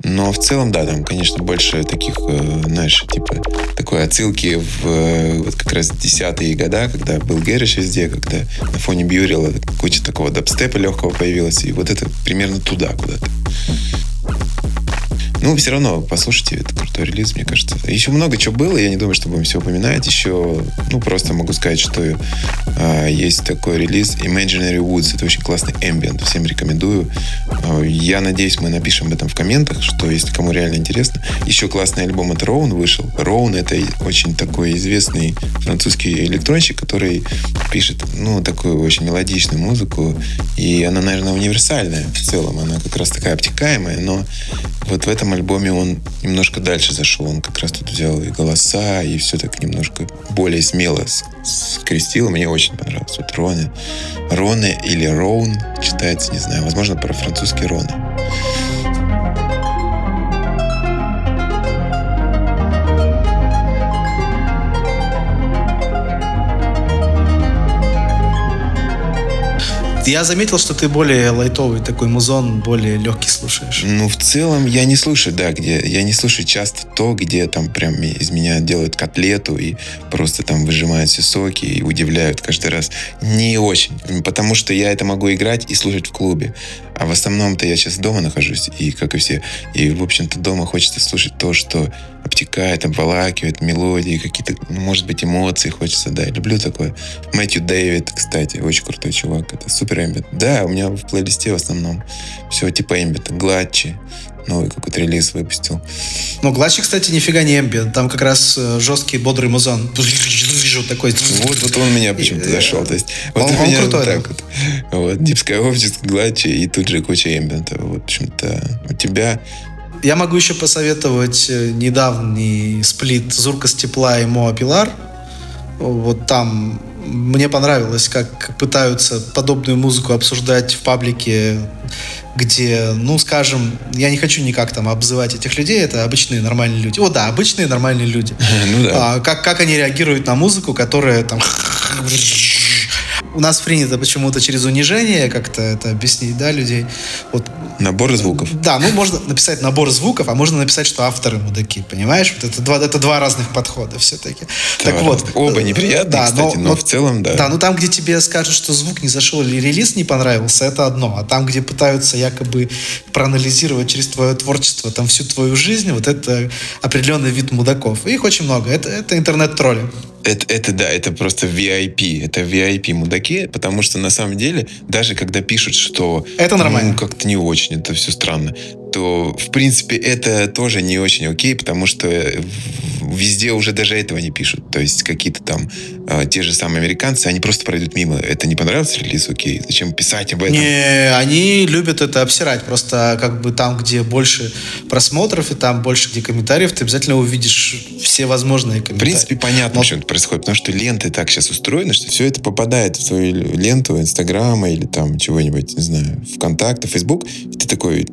Но в целом, да, там, конечно, больше таких, э, знаешь, типа такой отсылки в э, вот как раз десятые года, когда был Гэриш везде, когда на фоне Бьюрила куча такого дабстепа легкого появилась, и вот это примерно туда куда-то. Ну, все равно, послушайте, это крутой релиз, мне кажется. Еще много чего было, я не думаю, что будем все упоминать. Еще, ну, просто могу сказать, что э, есть такой релиз Imaginary Woods. Это очень классный ambient, всем рекомендую. Э, я надеюсь, мы напишем об этом в комментах, что если кому реально интересно. Еще классный альбом от Роун вышел. Роун — это очень такой известный французский электронщик, который пишет, ну, такую очень мелодичную музыку. И она, наверное, универсальная в целом. Она как раз такая обтекаемая, но вот в этом альбоме он немножко дальше зашел. Он как раз тут взял и голоса, и все так немножко более смело скрестил. Мне очень понравилось. Вот Роне. Роне или Роун читается, не знаю. Возможно, про французский Роне. Я заметил, что ты более лайтовый такой музон, более легкий слушаешь. Ну, в целом, я не слушаю, да, где... Я не слушаю часто то, где там прям из меня делают котлету и просто там выжимают все соки и удивляют каждый раз. Не очень. Потому что я это могу играть и слушать в клубе. А в основном-то я сейчас дома нахожусь, и как и все. И, в общем-то, дома хочется слушать то, что обтекает, обволакивает, мелодии, какие-то, ну, может быть, эмоции хочется, да. Я люблю такое. Мэтью Дэвид, кстати, очень крутой чувак. Это супер эмбит. Да, у меня в плейлисте в основном все типа эмбита. Гладчи, новый какой-то релиз выпустил. Ну, Гладчи, кстати, нифига не эмбиент. Там как раз э, жесткий, бодрый музон. Такой. Вот, вот он меня почему-то зашел. То есть, вот он, у меня крутой, вот так вот. Вот, Дипская общество, Гладчи и тут же куча эмбиента. Вот, в общем-то, у тебя я могу еще посоветовать э, недавний сплит Зурка с тепла и Моа Пилар. Вот там мне понравилось, как пытаются подобную музыку обсуждать в паблике, где, ну, скажем, я не хочу никак там обзывать этих людей, это обычные нормальные люди. О, да, обычные нормальные люди. Ну да. А, как, как они реагируют на музыку, которая там у нас принято почему-то через унижение как-то это объяснить, да, людей. Вот. Набор звуков. Да, ну можно написать набор звуков, а можно написать, что авторы мудаки, понимаешь? Вот это два, это два разных подхода все-таки. Так вот. Оба неприятные, да, кстати, но, но в целом, да. Да, ну там, где тебе скажут, что звук не зашел или релиз не понравился, это одно. А там, где пытаются якобы проанализировать через твое творчество там всю твою жизнь, вот это определенный вид мудаков. И их очень много. Это, это интернет-тролли. Это, это да, это просто VIP. Это VIP мудаки, потому что на самом деле, даже когда пишут, что... Это нормально. Ну, как-то не очень, это все странно то, в принципе, это тоже не очень окей, потому что везде уже даже этого не пишут. То есть какие-то там э, те же самые американцы, они просто пройдут мимо. Это не понравился релиз, окей. Зачем писать об этом? Не, они любят это обсирать. Просто как бы там, где больше просмотров и там больше где комментариев, ты обязательно увидишь все возможные комментарии. В принципе, понятно, Но... почему это происходит. Потому что ленты так сейчас устроены, что все это попадает в твою ленту Инстаграма или там чего-нибудь, не знаю, ВКонтакте, Фейсбук. И ты такой,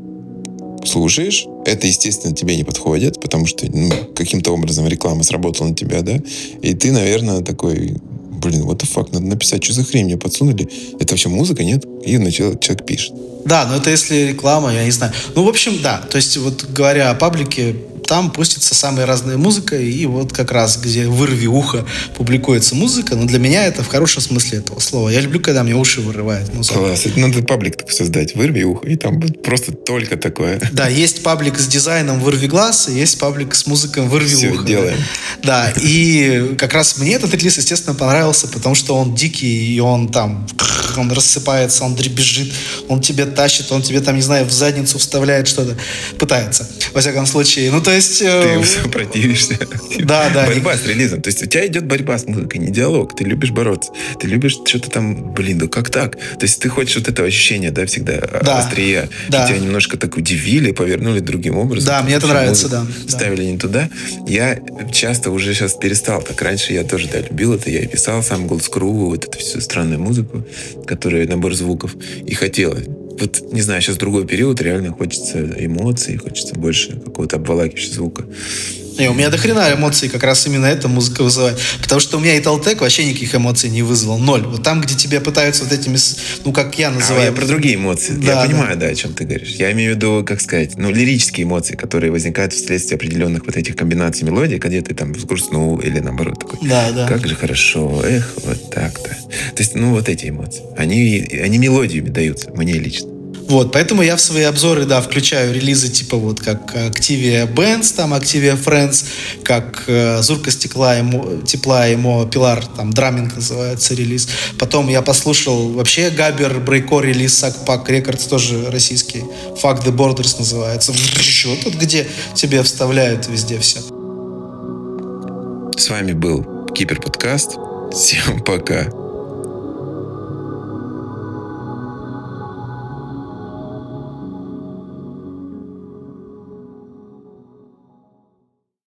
слушаешь, это, естественно, тебе не подходит, потому что ну, каким-то образом реклама сработала на тебя, да, и ты, наверное, такой, блин, what the fuck, надо написать, что за хрень мне подсунули, это вообще музыка, нет? И начал, человек пишет. Да, но это если реклама, я не знаю. Ну, в общем, да, то есть вот говоря о паблике, там пустится самая разная музыка, и вот как раз, где вырви ухо публикуется музыка, но для меня это в хорошем смысле этого слова. Я люблю, когда мне уши вырывают музыка. Класс, это надо паблик так создать, вырви ухо, и там просто только такое. Да, есть паблик с дизайном вырви глаз, и есть паблик с музыкой вырви Все, ухо. делаем. Да, и как раз мне этот релиз, естественно, понравился, потому что он дикий, и он там, он рассыпается, он дребезжит, он тебе тащит, он тебе там, не знаю, в задницу вставляет что-то, пытается. во всяком случае. Ну, то есть... Э... Ты противишься. Да, да. Борьба с релизом. То есть у тебя идет борьба с музыкой, не диалог. Ты любишь бороться. Ты любишь что-то там, блин, да как так? То есть ты хочешь вот этого ощущения, да, всегда да. острия. Да. Тебя немножко так удивили, повернули другим образом. Да, мне это нравится, да. Ставили не туда. Я часто уже сейчас перестал. Так раньше я тоже, да, любил это. Я и писал сам Голдскру, вот эту всю странную музыку, которая набор звуков. И хотела вот, не знаю, сейчас другой период, реально хочется эмоций, хочется больше какого-то обволакивающего звука. Не, у меня до хрена эмоций как раз именно эта музыка вызывает. Потому что у меня и Толтек вообще никаких эмоций не вызвал. Ноль. Вот там, где тебя пытаются вот этими, ну, как я называю. А я про другие эмоции. Да, я понимаю, да. да, о чем ты говоришь. Я имею в виду, как сказать, ну, лирические эмоции, которые возникают вследствие определенных вот этих комбинаций мелодий, когда ты там взгрустнул или наоборот такой. Да, да. Как же хорошо, эх, вот так-то. То есть, ну, вот эти эмоции. Они, они мелодиями даются, мне лично. Вот, поэтому я в свои обзоры, да, включаю релизы типа вот как Activia Bands, там Activia Friends, как э, Зурка стекла, ему, тепла, ему Пилар, там Драминг называется релиз. Потом я послушал вообще Габер, Брейко релиз, Сакпак Рекордс тоже российский. Fuck the Borders называется. Вот тут где тебе вставляют везде все. С вами был Кипер Подкаст. Всем пока.